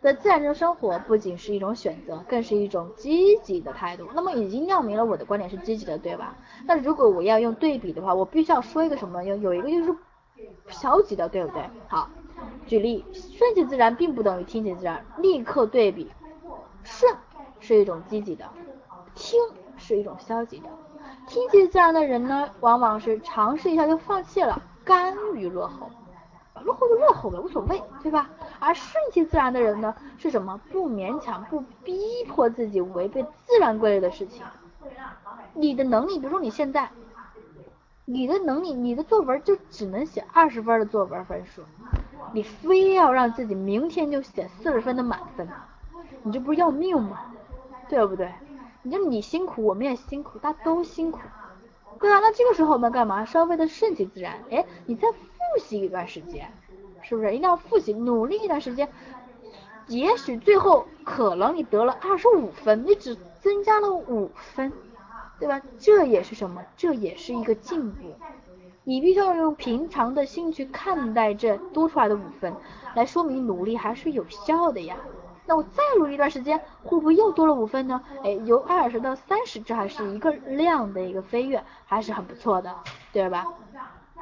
在自然中生活不仅是一种选择，更是一种积极的态度。那么已经亮明了我的观点是积极的，对吧？那如果我要用对比的话，我必须要说一个什么？有有一个就是消极的，对不对？好，举例，顺其自然并不等于听其自然，立刻对比，顺是一种积极的，听是一种消极的。听其自然的人呢，往往是尝试一下就放弃了，甘于落后，落后就落后呗，无所谓，对吧？而顺其自然的人呢，是什么？不勉强，不逼迫自己违背自然规律的事情。你的能力，比如说你现在，你的能力，你的作文就只能写二十分的作文分数，你非要让自己明天就写四十分的满分，你这不是要命吗？对不对？你说你辛苦，我们也辛苦，大家都辛苦，对啊，那这个时候我们干嘛？稍微的顺其自然，哎，你再复习一段时间，是不是？一定要复习，努力一段时间，也许最后可能你得了二十五分，你只增加了五分，对吧？这也是什么？这也是一个进步。你必须要用平常的心去看待这多出来的五分，来说明努力还是有效的呀。那我再努力一段时间，会不会又多了五分呢？哎，由二十到三十，这还是一个量的一个飞跃，还是很不错的，对吧？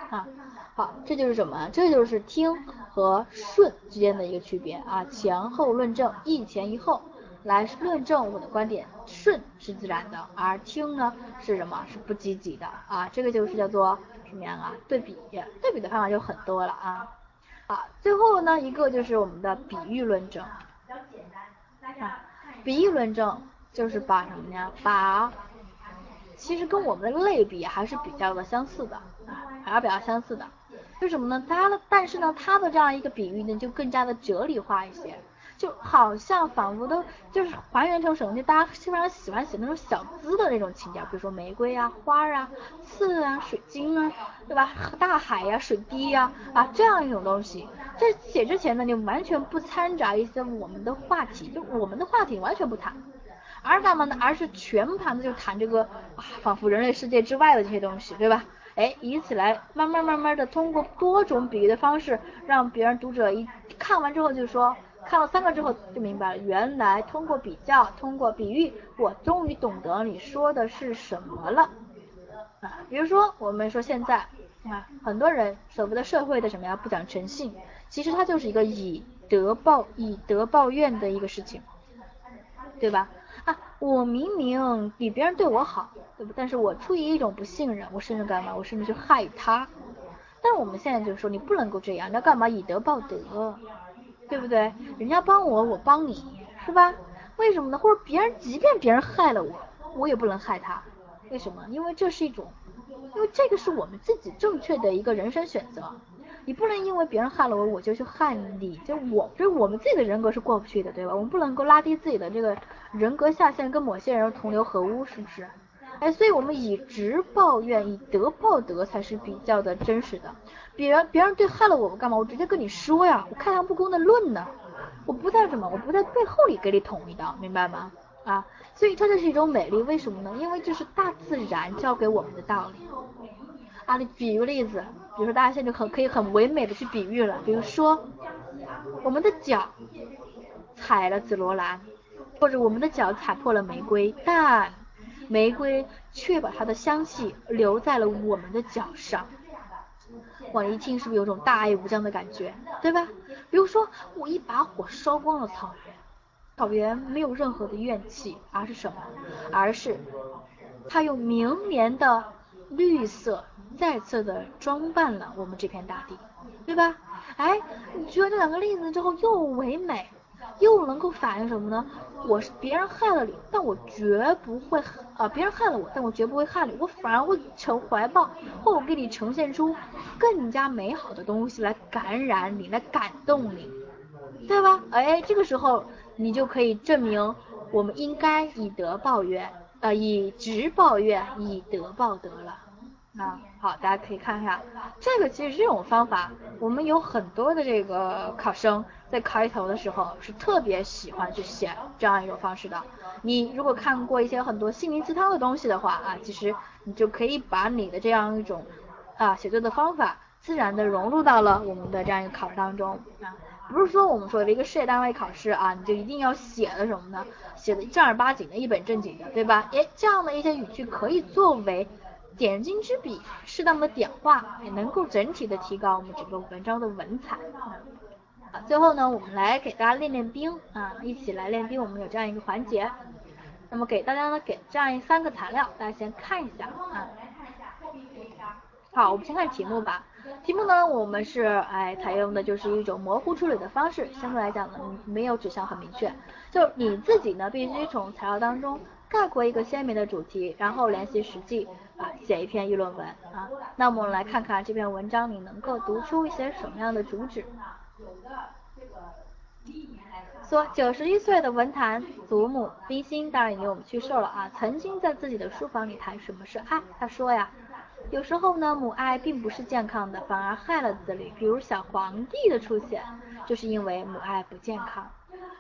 啊，好，这就是什么？这就是听和顺之间的一个区别啊，前后论证，一前一后来论证我的观点，顺是自然的，而听呢是什么？是不积极的啊，这个就是叫做什么样啊？对比，对比的方法就很多了啊。好，最后呢一个就是我们的比喻论证。啊，比喻论证就是把什么呀？把其实跟我们的类比还是比较的相似的啊，还是比较相似的。为什么呢？它的但是呢，它的这样一个比喻呢，就更加的哲理化一些。就好像仿佛都就是还原成什么？就大家基本上喜欢写那种小资的那种情调，比如说玫瑰啊、花啊、刺啊、水晶啊，对吧？大海呀、水滴呀啊这样一种东西。在写之前呢，你完全不掺杂一些我们的话题，就我们的话题完全不谈，而干嘛呢？而是全盘的就谈这个啊，仿佛人类世界之外的这些东西，对吧？哎，以此来慢慢慢慢的通过多种比喻的方式，让别人读者一看完之后就说。看了三个之后就明白了，原来通过比较，通过比喻，我终于懂得你说的是什么了啊。比如说，我们说现在啊，很多人所谓的社会的什么呀，不讲诚信，其实它就是一个以德报以德报怨的一个事情，对吧？啊，我明明比别人对我好，对不？但是我出于一种不信任，我甚至干嘛？我甚至去害他。但是我们现在就是说，你不能够这样，你要干嘛？以德报德。对不对？人家帮我，我帮你，是吧？为什么呢？或者别人，即便别人害了我，我也不能害他。为什么？因为这是一种，因为这个是我们自己正确的一个人生选择。你不能因为别人害了我，我就去害你。就我，就我们自己的人格是过不去的，对吧？我们不能够拉低自己的这个人格下限，跟某些人同流合污，是不是？哎，所以我们以直报怨，以德报德才是比较的真实的。别人别人对害了我，我干嘛？我直接跟你说呀，我开诚布公的论呢，我不在什么，我不在背后里给你捅一刀，明白吗？啊，所以这就是一种美丽，为什么呢？因为这是大自然教给我们的道理。啊，你举一个例子，比如说大家现在很可以很唯美的去比喻了，比如说我们的脚踩了紫罗兰，或者我们的脚踩破了玫瑰，但玫瑰却把它的香气留在了我们的脚上。哇，一听是不是有种大爱无疆的感觉，对吧？比如说我一把火烧光了草原，草原没有任何的怨气，而是什么？而是它用绵绵的绿色。再次的装扮了我们这片大地，对吧？哎，你觉得这两个例子之后又唯美，又能够反映什么呢？我是别人害了你，但我绝不会啊，别人害了我，但我绝不会害你，我反而会呈怀抱，或我给你呈现出更加美好的东西来感染你，来感动你，对吧？哎，这个时候你就可以证明我们应该以德报怨，呃，以直报怨，以德报德了。啊，好，大家可以看一下，这个其实这种方法，我们有很多的这个考生在开头的时候是特别喜欢去写这样一种方式的。你如果看过一些很多心灵鸡汤的东西的话啊，其实你就可以把你的这样一种啊写作的方法，自然的融入到了我们的这样一个考试当中啊。不是说我们说的一个事业单位考试啊，你就一定要写的什么呢？写的正儿八经的一本正经的，对吧？诶，这样的一些语句可以作为。点睛之笔，适当的点化，也能够整体的提高我们整个文章的文采。啊，最后呢，我们来给大家练练兵啊，一起来练兵。我们有这样一个环节，那么给大家呢给这样一三个材料，大家先看一下啊。好，我们先看题目吧。题目呢，我们是哎采用的就是一种模糊处理的方式，相对来讲呢没有指向很明确，就你自己呢必须从材料当中概括一个鲜明的主题，然后联系实际。啊，写一篇议论文啊，那我们来看看这篇文章你能够读出一些什么样的主旨。说九十一岁的文坛祖母冰心当然已经我们去世了啊，曾经在自己的书房里谈什么是爱，他说呀，有时候呢母爱并不是健康的，反而害了子女，比如小皇帝的出现，就是因为母爱不健康。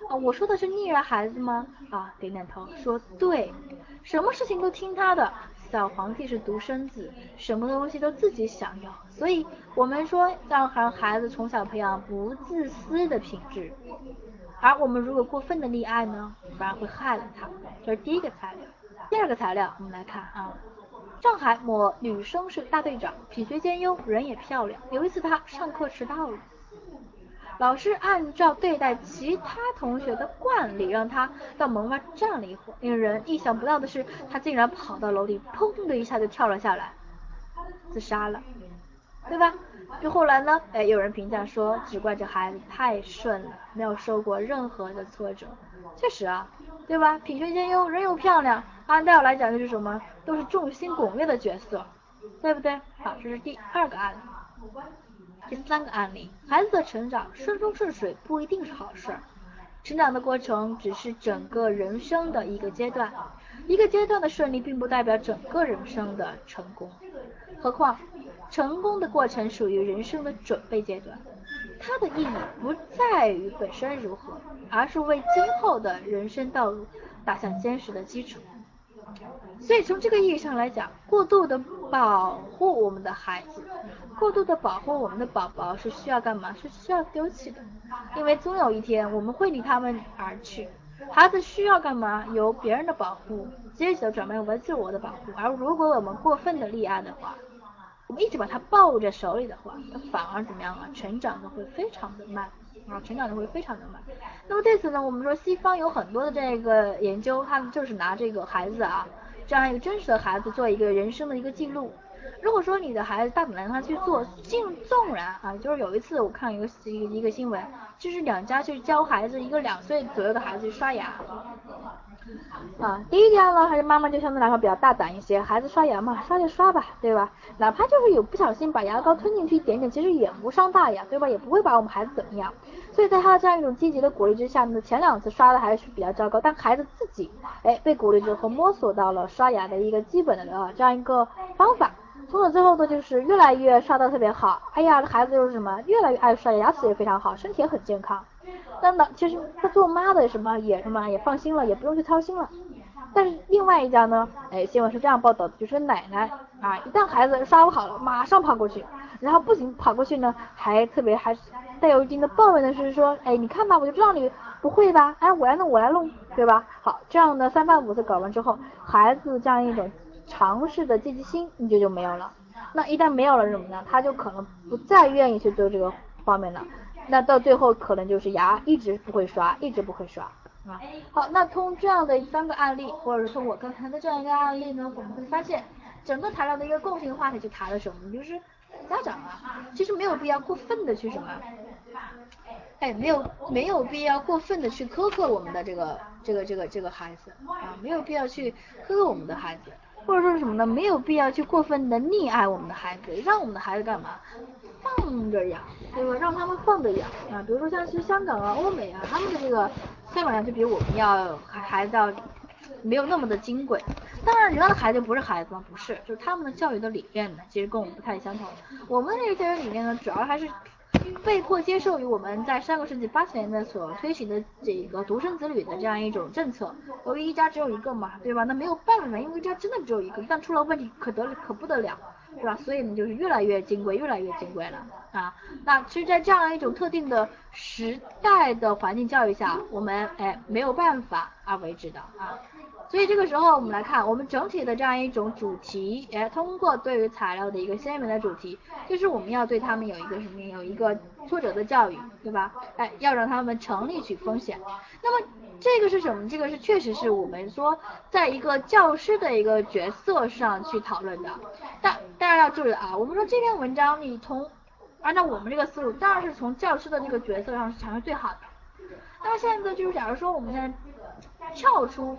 啊，我说的是溺爱孩子吗？啊，点点头说对，什么事情都听他的。小皇帝是独生子，什么东西都自己想要，所以我们说要让孩子从小培养不自私的品质，而我们如果过分的溺爱呢，反而会害了他。这是第一个材料。第二个材料，我们来看啊，上海某女生是大队长，品学兼优，人也漂亮。有一次她上课迟到了。老师按照对待其他同学的惯例，让他到门外站了一会儿。令人意想不到的是，他竟然跑到楼里，砰的一下就跳了下来，自杀了，对吧？就后来呢，哎，有人评价说，只怪这孩子太顺了，没有受过任何的挫折。确实啊，对吧？品学兼优，人又漂亮，按道理来讲就是什么，都是众星拱月的角色，对不对？好，这是第二个案例。第三个案例，孩子的成长顺风顺水不一定是好事，成长的过程只是整个人生的一个阶段，一个阶段的顺利并不代表整个人生的成功。何况，成功的过程属于人生的准备阶段，它的意义不在于本身如何，而是为今后的人生道路打下坚实的基础。所以从这个意义上来讲，过度的保护我们的孩子，过度的保护我们的宝宝是需要干嘛？是需要丢弃的，因为总有一天我们会离他们而去。孩子需要干嘛？由别人的保护，接着转变为自我的保护。而如果我们过分的溺爱的话，我们一直把他抱在手里的话，他反而怎么样啊？成长的会非常的慢。啊，成长就会非常的慢。那么对此呢，我们说西方有很多的这个研究，他们就是拿这个孩子啊，这样一个真实的孩子做一个人生的一个记录。如果说你的孩子大胆让他去做，尽纵然啊，就是有一次我看一个一个一个新闻，就是两家去教孩子一个两岁左右的孩子去刷牙，啊，第一点呢，还是妈妈就相对来说比较大胆一些，孩子刷牙嘛，刷就刷吧，对吧？哪怕就是有不小心把牙膏吞进去一点点，其实也无伤大雅，对吧？也不会把我们孩子怎么样。所以在他的这样一种积极的鼓励之下呢，前两次刷的还是比较糟糕，但孩子自己哎被鼓励之后摸索到了刷牙的一个基本的呃这样一个方法，从此之后呢就是越来越刷的特别好，哎呀，这孩子就是什么越来越爱刷牙，牙齿也非常好，身体也很健康。那呢，其实他做妈的什么也什么也放心了，也不用去操心了。但是另外一家呢，哎，新闻是这样报道的，就是奶奶啊，一旦孩子刷不好了，马上跑过去，然后不仅跑过去呢，还特别还带有一定的抱怨的是说，哎，你看吧，我就知道你不会吧，哎，我来弄，我来弄，对吧？好，这样呢三番五次搞完之后，孩子这样一种尝试的积极心，你就就没有了。那一旦没有了什么呢？他就可能不再愿意去做这个方面了。那到最后可能就是牙一直不会刷，一直不会刷啊。好，那通这样的三个案例，或者是从我刚才的这样一个案例呢，我们会发现整个材料的一个共性话题就谈了什么？就是家长啊，其实没有必要过分的去什么，哎，没有没有必要过分的去苛刻我们的这个这个这个这个孩子啊，没有必要去苛刻我们的孩子。或者说什么呢？没有必要去过分的溺爱我们的孩子，让我们的孩子干嘛？放着养，对吧？让他们放着养啊。比如说像是香港啊、欧美啊，他们的这个香港就比我们要还孩子要没有那么的金贵。当然，人家的孩子不是孩子吗？不是，就是他们的教育的理念呢，其实跟我们不太相同。我们的这个教育理念呢，主要还是。被迫接受于我们在上个世纪八十年代所推行的这个独生子女的这样一种政策，由于一家只有一个嘛，对吧？那没有办法，因为一家真的只有一个，但出了问题可得可不得了，对吧？所以呢，就是越来越金贵，越来越金贵了啊。那其实，在这样一种特定的时代的环境教育下，我们哎没有办法而为之的啊。所以这个时候，我们来看我们整体的这样一种主题，哎，通过对于材料的一个鲜明的主题，就是我们要对他们有一个什么，有一个挫折的教育，对吧？哎，要让他们成立取风险。那么这个是什么？这个是确实是我们说在一个教师的一个角色上去讨论的。但大家要注意啊，我们说这篇文章你从按照我们这个思路，当然是从教师的那个角色上才是最好的。那么现在就是，假如说我们现在。跳出，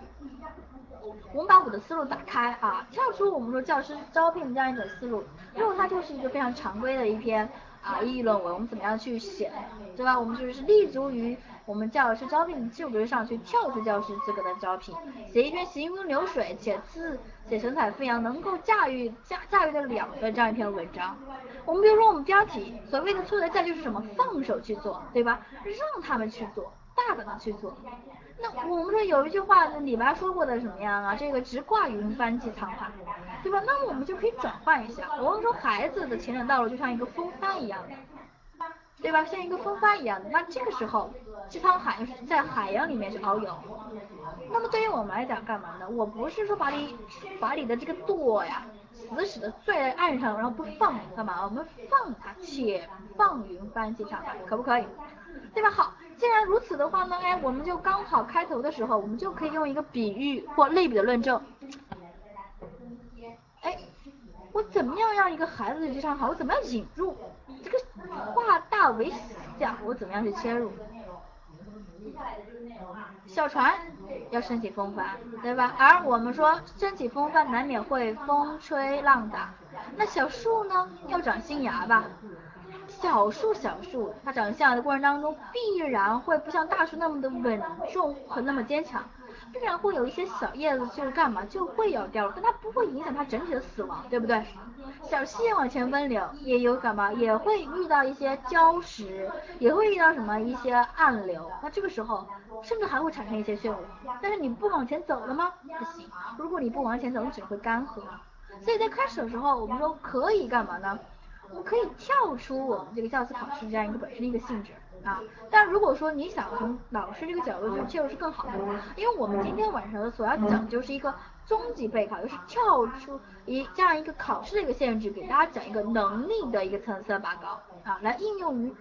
我们把我的思路打开啊，跳出我们说教师招聘这样一种思路，如果它就是一个非常常规的一篇啊议论文，我们怎么样去写，对吧？我们就是立足于我们教师招聘就格上去跳出教师资格的招聘，写一篇行云流水且字写神采飞扬，能够驾驭驾驾驭得了的这样一篇文章。我们比如说我们标题所谓的挫折教育是什么？放手去做，对吧？让他们去做，大胆的去做。那我们说有一句话，李白说过的什么样啊？这个直挂云帆济沧海，对吧？那么我们就可以转换一下，我们说孩子的前程道路就像一个风帆一样的，对吧？像一个风帆一样的。那这个时候，济沧海在海洋里面去遨游。那么对于我们来讲，干嘛呢？我不是说把你把你的这个舵呀死死的拽在岸上，然后不放，干嘛？我们放它，且放云帆济沧海，可不可以？对吧？好。既然如此的话呢，哎，我们就刚好开头的时候，我们就可以用一个比喻或类比的论证。哎，我怎么样让一个孩子去上好？我怎么样引入这个化大为小？我怎么样去切入？小船要升起风帆，对吧？而我们说升起风帆难免会风吹浪打。那小树呢，要长新芽吧？小树，小树，它长相的过程当中，必然会不像大树那么的稳重和那么坚强，必然会有一些小叶子，就干嘛就会要掉落，但它不会影响它整体的死亡，对不对？小溪往前奔流，也有干嘛，也会遇到一些礁石，也会遇到什么一些暗流，那这个时候甚至还会产生一些漩涡，但是你不往前走了吗？不行，如果你不往前走，你只会干涸。所以在开始的时候，我们说可以干嘛呢？我们可以跳出我们这个教师考试这样一个本身的一个性质啊，但如果说你想从老师这个角度去切入是更好的，因为我们今天晚上所要讲就是一个中级备考，就是跳出一这样一个考试的一个限制，给大家讲一个能力的一个层次拔高啊，来应用于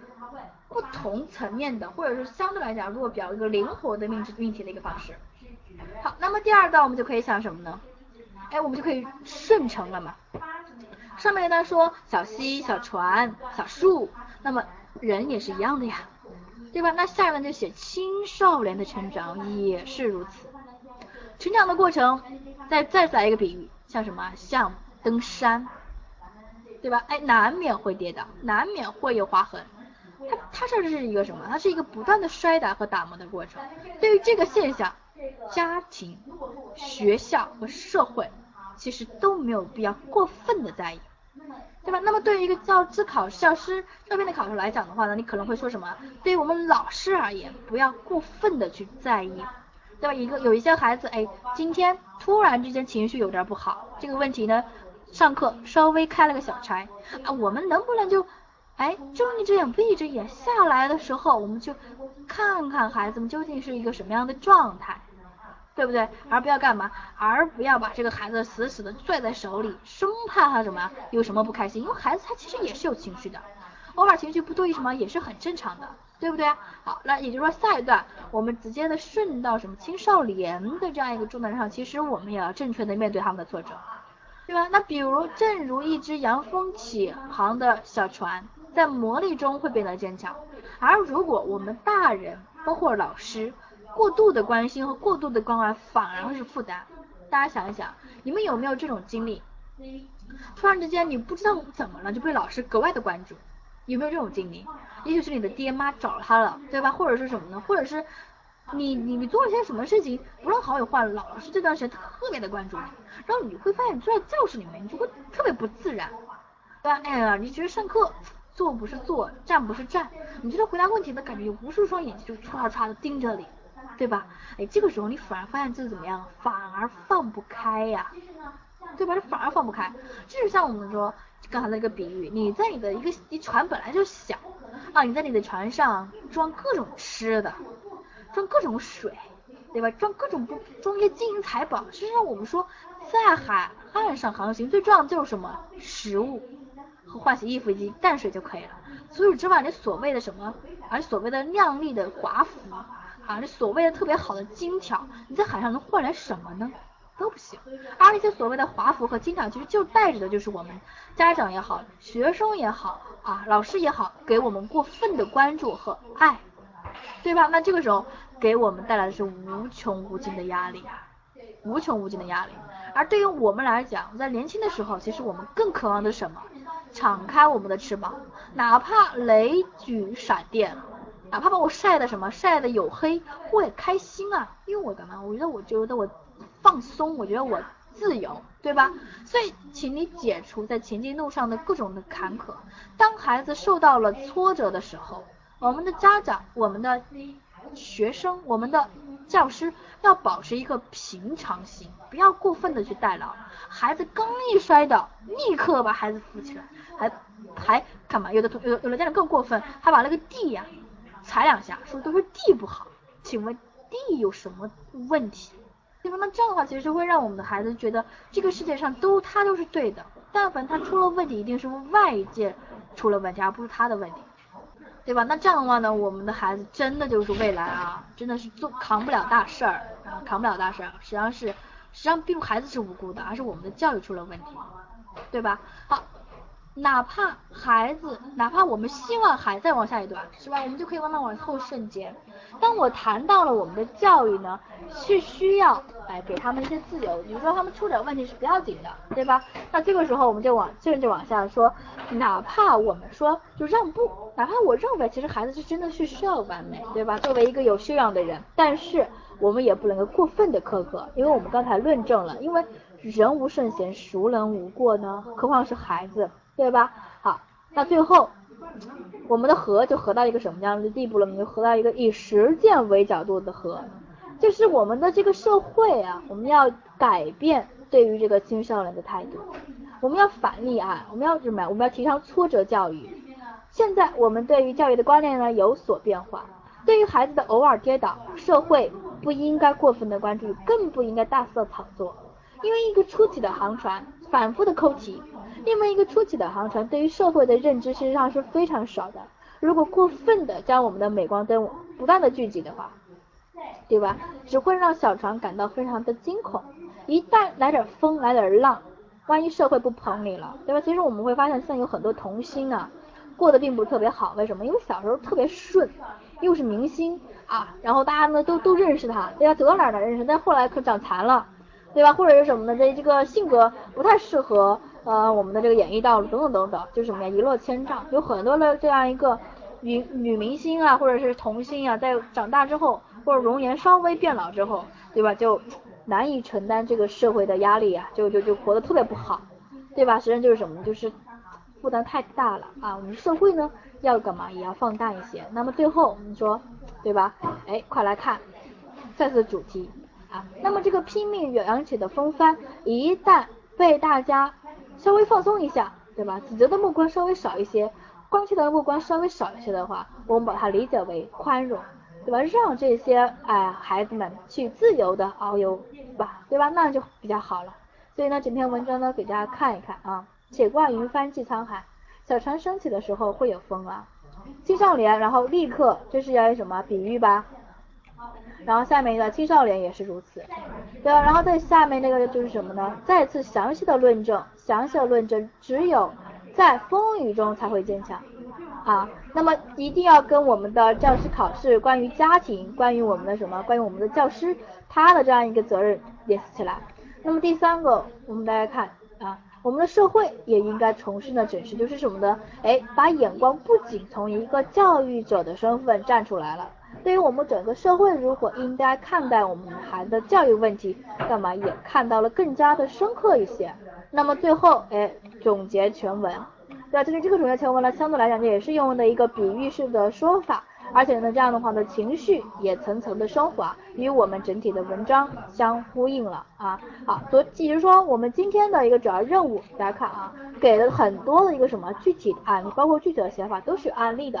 不同层面的，或者是相对来讲，如果比较一个灵活的命命题的一个方式。好，那么第二道我们就可以想什么呢？哎，我们就可以顺承了嘛。上面呢说小溪、小船、小树，那么人也是一样的呀，对吧？那下面就写青少年的成长也是如此。成长的过程，再再再来一个比喻，像什么？像登山，对吧？哎，难免会跌倒，难免会有划痕。它它这是一个什么？它是一个不断的摔打和打磨的过程。对于这个现象，家庭、学校和社会其实都没有必要过分的在意，对吧？那么对于一个教资考教师这边的考试来讲的话呢，你可能会说什么？对于我们老师而言，不要过分的去在意。对吧？一个有一些孩子，哎，今天突然之间情绪有点不好，这个问题呢，上课稍微开了个小差啊，我们能不能就，哎，睁一只眼闭一只眼，下来的时候我们就看看孩子们究竟是一个什么样的状态，对不对？而不要干嘛？而不要把这个孩子死死的拽在手里，生怕他什么有什么不开心，因为孩子他其实也是有情绪的，偶尔情绪不对什么也是很正常的。对不对？好，那也就是说下一段我们直接的顺到什么青少年的这样一个重担上，其实我们也要正确的面对他们的挫折，对吧？那比如正如一只扬风起航的小船，在磨砺中会变得坚强，而如果我们大人包括老师过度的关心和过度的关爱，反而会是负担。大家想一想，你们有没有这种经历？突然之间你不知道怎么了，就被老师格外的关注。有没有这种经历？也许是你的爹妈找他了，对吧？或者是什么呢？或者是你你你做了些什么事情，不论好与坏，老师这段时间特别的关注你，然后你会发现你坐在教室里面，你就会特别不自然，对吧？哎呀，你觉得上课坐不是坐，站不是站，你觉得回答问题的感觉有无数双眼睛就唰唰的盯着你，对吧？哎，这个时候你反而发现这是怎么样？反而放不开呀，对吧？你反而放不开，这就像我们说。刚才那个比喻，你在你的一个一船本来就小啊，你在你的船上装各种吃的，装各种水，对吧？装各种不装一些金银财宝。实际上我们说，在海岸上航行最重要的就是什么？食物和换洗衣服以及淡水就可以了。除此之外，你所谓的什么，而所谓的靓丽的华服啊，这所谓的特别好的金条，你在海上能换来什么呢？都不行，而那些所谓的华服和金条，其实就带着的就是我们家长也好，学生也好啊，老师也好，给我们过分的关注和爱，对吧？那这个时候给我们带来的是无穷无尽的压力，无穷无尽的压力。而对于我们来讲，在年轻的时候，其实我们更渴望的什么？敞开我们的翅膀，哪怕雷举闪电，哪怕把我晒的什么晒的黝黑，我也开心啊，因为我干嘛？我觉得我觉得我。放松，我觉得我自由，对吧？所以，请你解除在前进路上的各种的坎坷。当孩子受到了挫折的时候，我们的家长、我们的学生、我们的教师要保持一个平常心，不要过分的去代劳。孩子刚一摔倒，立刻把孩子扶起来，还还干嘛？有的同有有的家长更过分，还把那个地呀踩两下，说都是地不好。请问地有什么问题？对吧？那这样的话，其实会让我们的孩子觉得这个世界上都他都是对的，但凡他出了问题，一定是外界出了问题，而不是他的问题，对吧？那这样的话呢，我们的孩子真的就是未来啊，真的是做扛不了大事儿，扛不了大事儿，实际上是实际上并不孩子是无辜的，而是我们的教育出了问题，对吧？好。哪怕孩子，哪怕我们希望还再往下一段，是吧？我们就可以慢慢往后瞬间。当我谈到了我们的教育呢，是需要来给他们一些自由，比如说他们出点问题是不要紧的，对吧？那这个时候我们就往接着就往下说，哪怕我们说就让步，哪怕我认为其实孩子是真的是需要完美，对吧？作为一个有修养的人，但是我们也不能够过分的苛刻，因为我们刚才论证了，因为人无圣贤，孰能无过呢？何况是孩子。对吧？好，那最后我们的和就和到一个什么样的地步了？我们就和到一个以实践为角度的和，就是我们的这个社会啊，我们要改变对于这个青少年的态度，我们要反例啊，我们要什么呀？我们要提倡挫折教育。现在我们对于教育的观念呢有所变化，对于孩子的偶尔跌倒，社会不应该过分的关注，更不应该大肆炒作，因为一个初起的航船，反复的扣题。因为一个初起的航船，对于社会的认知实际上是非常少的。如果过分的将我们的镁光灯不断的聚集的话，对吧？只会让小船感到非常的惊恐。一旦来点风，来点浪，万一社会不捧你了，对吧？其实我们会发现，现在有很多童星啊，过得并不是特别好。为什么？因为小时候特别顺，又是明星啊，然后大家呢都都认识他，对吧？走到哪儿哪认识。但后来可长残了，对吧？或者是什么呢？这这个性格不太适合呃我们的这个演艺道路等等等等，就什么呀？一落千丈。有很多的这样一个女女明星啊，或者是童星啊，在长大之后，或者容颜稍微变老之后，对吧？就难以承担这个社会的压力啊，就就就活得特别不好。对吧？实际上就是什么？就是负担太大了啊！我们社会呢要干嘛？也要放大一些。那么最后我们说，对吧？哎，快来看再次主题！那么这个拼命扬起的风帆，一旦被大家稍微放松一下，对吧？指责的目光稍微少一些，关切的目光稍微少一些的话，我们把它理解为宽容，对吧？让这些哎孩子们去自由的遨游吧，对吧？那就比较好了。所以呢，整篇文章呢给大家看一看啊。且挂云帆济沧海，小船升起的时候会有风啊。青少年，然后立刻这是要什么比喻吧？然后下面一个青少年也是如此，对吧？然后在下面那个就是什么呢？再次详细的论证，详细的论证，只有在风雨中才会坚强啊。那么一定要跟我们的教师考试，关于家庭，关于我们的什么？关于我们的教师他的这样一个责任联系起来。那么第三个，我们大家看啊，我们的社会也应该重新的审视，就是什么呢？哎，把眼光不仅从一个教育者的身份站出来了，对于我们整个社会如果应该看待我们孩子的教育问题，干嘛也看到了更加的深刻一些。那么最后，哎，总结全文，对吧？就是这个总结全文呢，相对来讲这也是用的一个比喻式的说法。而且呢，这样的话呢，情绪也层层的升华，与我们整体的文章相呼应了啊。好，所以就是说我们今天的一个主要任务，大家看啊，给了很多的一个什么具体的案例，包括具体的写法都是案例的，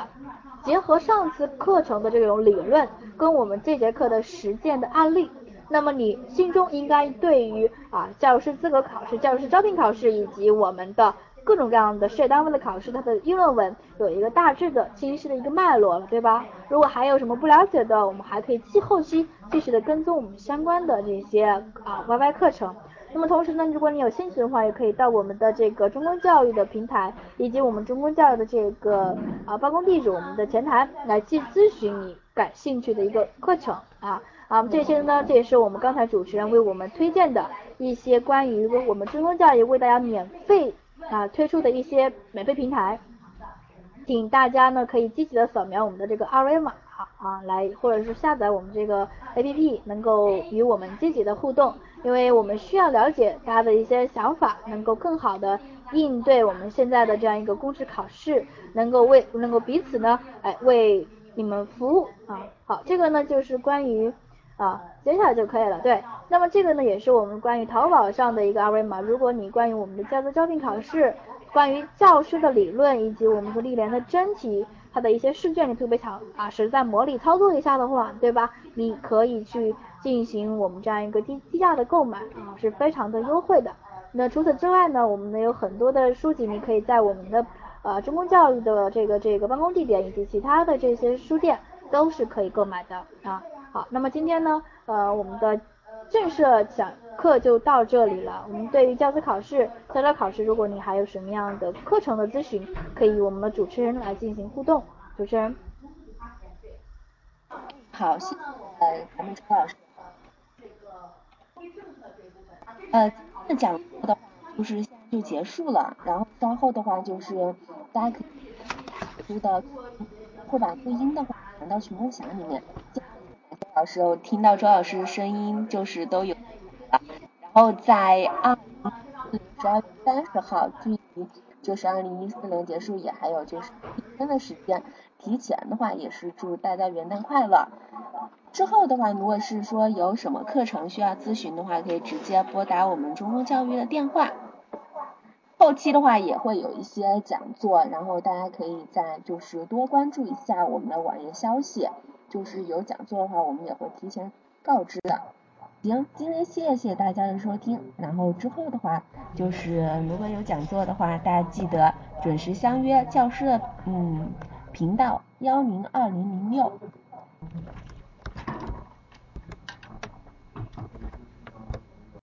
结合上次课程的这种理论跟我们这节课的实践的案例，那么你心中应该对于啊教师资格考试、教师招聘考试以及我们的。各种各样的事业单位的考试，它的议论文有一个大致的、清晰的一个脉络了，对吧？如果还有什么不了解的，我们还可以继后期继续的跟踪我们相关的这些啊 YY 课程。那么同时呢，如果你有兴趣的话，也可以到我们的这个中公教育的平台，以及我们中公教育的这个啊办公地址，我们的前台来去咨询你感兴趣的一个课程啊啊这些呢，这也是我们刚才主持人为我们推荐的一些关于我们中公教育为大家免费。啊，推出的一些免费平台，请大家呢可以积极的扫描我们的这个二维码啊，来或者是下载我们这个 APP，能够与我们积极的互动，因为我们需要了解大家的一些想法，能够更好的应对我们现在的这样一个公职考试，能够为能够彼此呢，哎为你们服务啊。好，这个呢就是关于。啊，接下来就可以了。对，那么这个呢，也是我们关于淘宝上的一个二维码。如果你关于我们的教资招聘考试，关于教师的理论以及我们的历年的真题，它的一些试卷，你特别想啊，实在模拟操作一下的话，对吧？你可以去进行我们这样一个低低价的购买啊，是非常的优惠的。那除此之外呢，我们呢有很多的书籍，你可以在我们的呃中公教育的这个这个办公地点以及其他的这些书店都是可以购买的啊。好，那么今天呢，呃，我们的正式讲课就到这里了。我们对于教资考试、教招考试，如果你还有什么样的课程的咨询，可以与我们的主持人来进行互动。主持人，好，谢呃，咱们陈老师。呃，今天的讲课的话就是就结束了，然后稍后的话就是大家可以读的后版录音的话传到群共享里面。老师，我听到周老师的声音就是都有，然后在二十二月三十号，距离就是二零一四年结束也还有就是一天的时间，提前的话也是祝大家元旦快乐。之后的话，如果是说有什么课程需要咨询的话，可以直接拨打我们中公教育的电话。后期的话也会有一些讲座，然后大家可以再就是多关注一下我们的网页消息。就是有讲座的话，我们也会提前告知的。行，今天谢谢大家的收听，然后之后的话，就是如果有讲座的话，大家记得准时相约教师的嗯频道幺零二零零六。